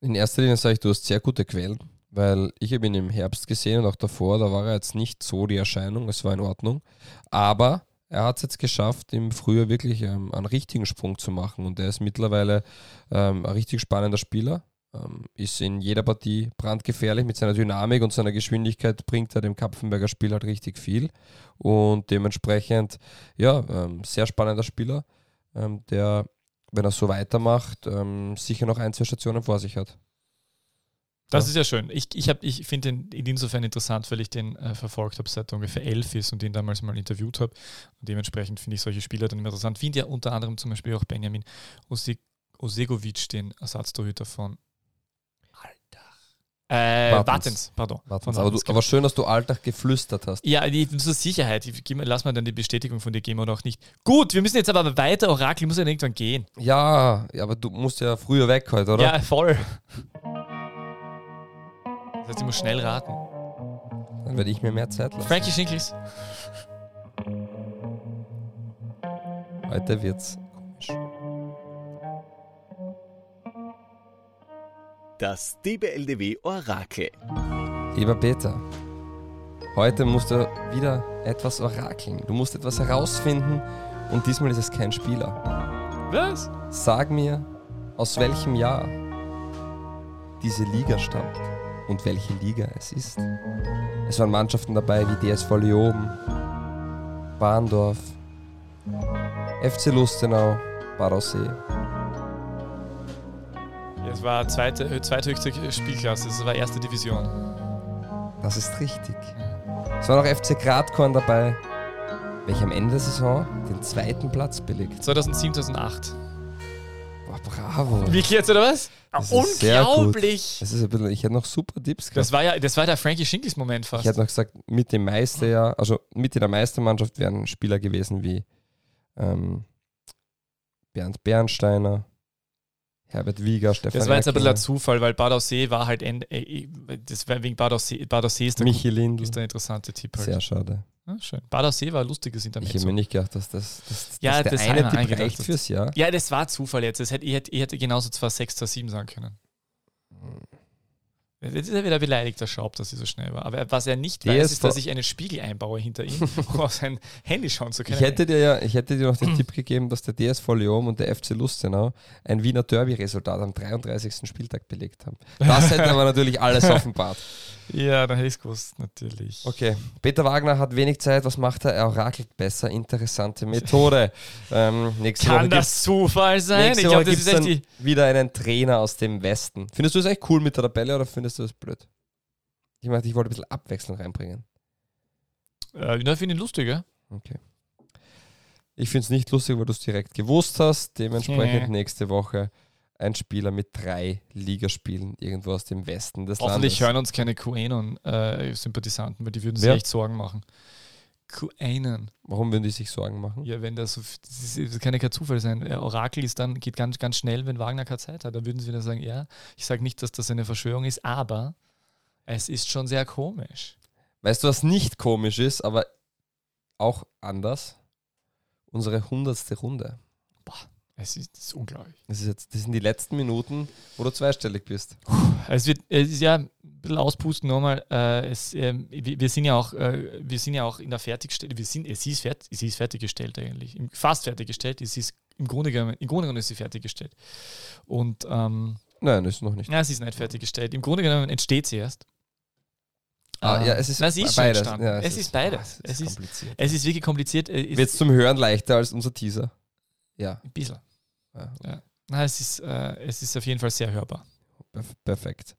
In erster Linie sage ich, du hast sehr gute Quellen, weil ich habe ihn im Herbst gesehen und auch davor, da war er jetzt nicht so die Erscheinung, es war in Ordnung. Aber er hat es jetzt geschafft, im Frühjahr wirklich ähm, einen richtigen Sprung zu machen und er ist mittlerweile ähm, ein richtig spannender Spieler. Ähm, ist in jeder Partie brandgefährlich mit seiner Dynamik und seiner Geschwindigkeit bringt er dem Kapfenberger Spiel halt richtig viel und dementsprechend ja ähm, sehr spannender Spieler, ähm, der wenn er so weitermacht, ähm, sicher noch ein, zwei Stationen vor sich hat. Das Ja. ist ja schön. Ich, ich, hab- ich finde ihn in insofern interessant, weil ich den äh, verfolgt habe, seit er ungefähr elf ist und ihn damals mal interviewt habe. Und dementsprechend finde ich solche Spieler dann immer interessant. Finde ja unter anderem zum Beispiel auch Benjamin Ose- Osegovic, den Ersatztorhüter von Altach. Äh, Wartens. Wartens, pardon. Warten Von Sie, aber, du, Wartens, aber schön, dass du Alltag geflüstert hast. Ja, die, zur Sicherheit. Ich, lass mal dann die Bestätigung von dir geben oder auch nicht. Gut, wir müssen jetzt aber weiter. Orakel muss ja irgendwann gehen. Ja, ja, aber du musst ja früher weg heute, oder? Ja, voll. Das heißt, ich muss schnell raten. Dann werde ich mir mehr Zeit lassen. Frankie Schinkels. Heute wird's komisch. Das DBLDW Orakel. Lieber Peter, heute musst du wieder etwas orakeln. Du musst etwas herausfinden und diesmal ist es kein Spieler. Was? Sag mir, aus welchem Jahr diese Liga stammt und welche Liga es ist. Es waren Mannschaften dabei wie DSV Leoben, Bahndorf, FC Lustenau, Barossee. Es war zweite, äh, zweithöchste Spielklasse, es war erste Division. Das ist richtig. Es war noch FC Gradkorn dabei, welcher am Ende der Saison den zweiten Platz belegt. 2007, 2008. Bravo. Wirklich jetzt, oder was? Das. Unglaublich! Das ist ein bisschen, ich hätte noch super Tipps gehabt. Das war ja, das war der Frankie Schinkels Moment Ich fast. hätte noch gesagt, mit dem Meister ja, also mit in der Meistermannschaft wären Spieler gewesen wie ähm, Bernd Bernsteiner, Herbert Wieger, Stefan Das war jetzt ein bisschen ein Zufall, weil Bad Aussee war halt, end, äh, das war wegen Bad Aussee, Bad Aussee ist der, Michi Lindl. ist der interessante Tipp halt. Sehr schade. Ja, schön. Bad Aussee war ein lustiges Ich hätte Intermezzo. mir nicht gedacht, dass das, dass, Ja, dass das der eine Tipp reicht fürs Jahr. Ja, das war Zufall jetzt. Das hätte, ich, hätte, ich hätte genauso zwar 6, 2, 7 sagen können. Jetzt ist er wieder beleidigt, der Schaub, dass sie so schnell war. Aber was er nicht Der weiß, ist ist, dass ich einen Spiegel einbaue hinter ihm, um auf sein Handy schauen zu können. Ich hätte dir ja, ich hätte dir noch den Tipp gegeben, dass der DSV Leom und der FC Lustenau ein Wiener Derby-Resultat am 33. Spieltag belegt haben. Das hätte aber natürlich alles offenbart. ja, dann hätte ich es gewusst, natürlich. Okay, Peter Wagner hat wenig Zeit. Was macht er? Er orakelt besser. Interessante Methode. Ähm, Woche Kann gibt's- das Zufall sein? Ich Woche glaube, das ist es echt die. wieder einen Trainer aus dem Westen. Findest du das echt cool mit der Tabelle oder findest du das blöd? Ich meine, ich wollte ein bisschen Abwechslung reinbringen. Äh, na, finde ich lustig, ja? Okay. Ich finde es nicht lustig, weil du es direkt gewusst hast. Dementsprechend Mhm. nächste Woche ein Spieler mit drei Ligaspielen irgendwo aus dem Westen des Hoffentlich Landes. hören uns keine QAnon-Sympathisanten, weil die würden sich Wer? echt Sorgen machen. QAnon. Warum würden die sich Sorgen machen? Ja, wenn das so. Das, ist, das kann ja kein Zufall sein. Äh, Orakel ist dann, geht ganz, ganz schnell, wenn Wagner keine Zeit hat. Da würden sie wieder sagen: Ja, ich sage nicht, dass das eine Verschwörung ist, aber es ist schon sehr komisch. Weißt du, was nicht komisch ist, aber auch anders? Unsere hundertste Runde. Es ist, ist unglaublich. Das, ist jetzt, das sind die letzten Minuten, wo du zweistellig bist. Es wird, es ist ja bisschen auspusten nochmal. Äh, es, ähm, wir, sind ja auch, äh, wir sind ja auch in der Fertigstellung. Wir sind, sie ist, fert, sie ist fertiggestellt eigentlich, fast fertiggestellt. Sie ist im Grunde genommen, im Grunde genommen ist sie fertiggestellt. Und ähm, Nein, ist noch nicht. ja, sie ist nicht fertiggestellt. Im Grunde genommen entsteht sie erst. Ah, Ähm, ja, es ist na, sie ist beides. Ja, es, ist beides. ah, es, ist, kompliziert. es ist wirklich kompliziert. Äh, Wird es zum Hören leichter als unser Teaser? Ja, ein bisschen. Ja. Ja. Na, es, ist, äh, es ist auf jeden Fall sehr hörbar. perf perfekt.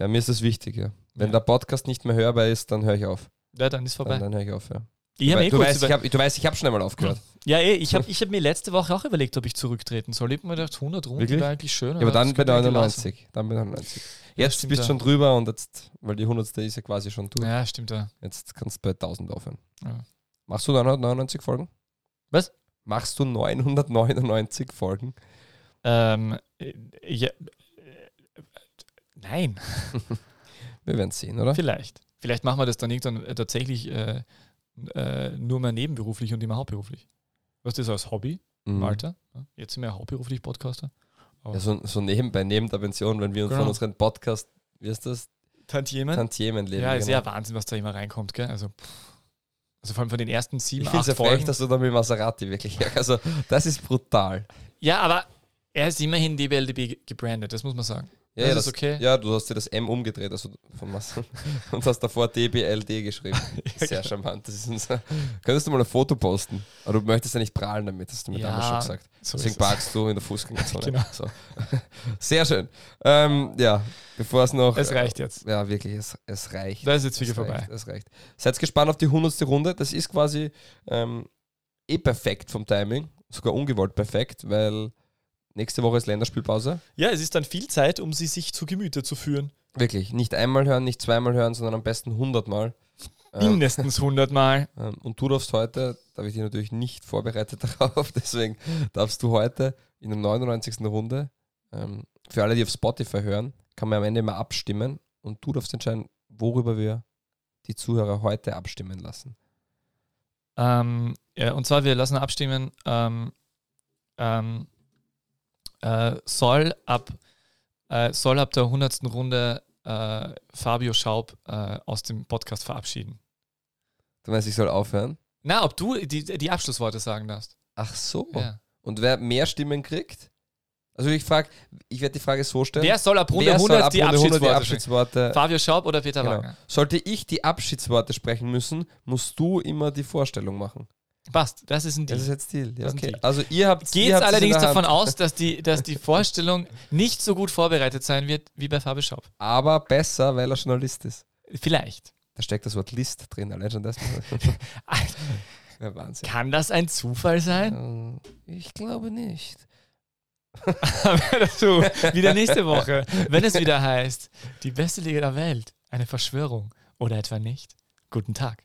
Ja. Mir ist das wichtig, ja. Wenn Ja. der Podcast nicht mehr hörbar ist, dann höre ich auf. Ja, dann ist vorbei. Dann, dann höre ich auf, ja. ich habe Weil eh du, weißt, ich hab, du weißt, ich habe schon einmal aufgehört. Ja, eh, ich habe ich hab mir letzte Woche auch überlegt, ob ich zurücktreten soll. Ich habe mir gedacht, 100 Runden Wirklich? wäre eigentlich schön. Ja, aber dann bei könnte ich eigentlich lassen. 99. Dann bei 99. Ja, Jetzt bist du schon drüber und jetzt, weil die 100. ist ja quasi schon durch. Ja, stimmt. Ja. Jetzt kannst du bei 1000 aufhören. Ja. Machst du 999 Folgen? Was? Machst du 999 Folgen? Ähm, äh, ja, nein, Wir werden sehen, oder? vielleicht. Vielleicht machen wir das dann irgendwann äh, tatsächlich äh, äh, nur mehr nebenberuflich und immer hauptberuflich. Was ist das als Hobby Mhm. Alter? Ja, jetzt sind wir ja hauptberuflich Podcaster. Ja, so, so nebenbei, neben der Pension, wenn wir uns Genau. von unserem Podcast, wie ist das? Tantiemen? Tantiemen leben. ja, ist genau. ja Wahnsinn, was da immer reinkommt, gell? Also, also vor allem von den ersten sieben, Ich es ja acht frech, Folgen. dass du da mit Maserati wirklich. Also, das ist brutal. Ja, aber er ist immerhin DBLDB gebrandet, das muss man sagen. Ja, Das ja, ist okay. Ja, du hast dir das M umgedreht also von Mas und hast davor DBLD geschrieben. Sehr charmant. Das ist unser, könntest du mal ein Foto posten? Aber du möchtest ja nicht prahlen damit, hast du mir Ja, damals schon gesagt. So Deswegen parkst du in der Fußgängerzone. Genau. so. Sehr schön. Ähm, ja, bevor es noch. Es reicht jetzt. Ja, wirklich, es, es reicht. Da ist jetzt wieder vorbei. reicht, es reicht. Seid gespannt auf die 100. Runde. Das ist quasi ähm, eh perfekt vom Timing. Sogar ungewollt perfekt, weil nächste Woche ist Länderspielpause. Ja, es ist dann viel Zeit, um sie sich zu Gemüte zu führen. Wirklich, nicht einmal hören, nicht zweimal hören, sondern am besten 100 Mal. Ähm, Mindestens 100 Mal. ähm, und du darfst heute, da habe ich dich natürlich nicht vorbereitet darauf, deswegen darfst du heute in der 99. Runde, ähm, für alle, die auf Spotify hören, kann man am Ende mal abstimmen und du darfst entscheiden, worüber wir die Zuhörer heute abstimmen lassen. Ähm, ja, und zwar, wir lassen abstimmen, ähm, ähm, äh, soll, ab, äh, soll ab der 100. Runde äh, Fabio Schaub äh, aus dem Podcast verabschieden. Du meinst, ich soll aufhören? Na, ob du die, die Abschlussworte sagen darfst. Ach so. Ja. Und wer mehr Stimmen kriegt? Also ich frage, ich werde die Frage so stellen. Wer soll ab Runde wer soll 100 ab die Runde 100 die Abschiedsworte sprechen? Abschiedsworte Fabio Schaub oder Peter Genau. Wagner? Sollte ich die Abschiedsworte sprechen müssen, musst du immer die Vorstellung machen. Passt, das ist ein Das ist Deal. jetzt Deal. Ja, okay. Deal. Also ihr habt Geht ihr in allerdings davon aus, dass die, dass die Vorstellung nicht so gut vorbereitet sein wird wie bei Fabio Schaub. Aber besser, weil er Journalist ist. Vielleicht. Da steckt das Wort List drin, allein schon das. ja, Wahnsinn. Kann das ein Zufall sein? Äh, Ich glaube nicht. Dazu wieder nächste Woche, wenn es wieder heißt, die beste Liga der Welt, eine Verschwörung oder etwa nicht. Guten Tag.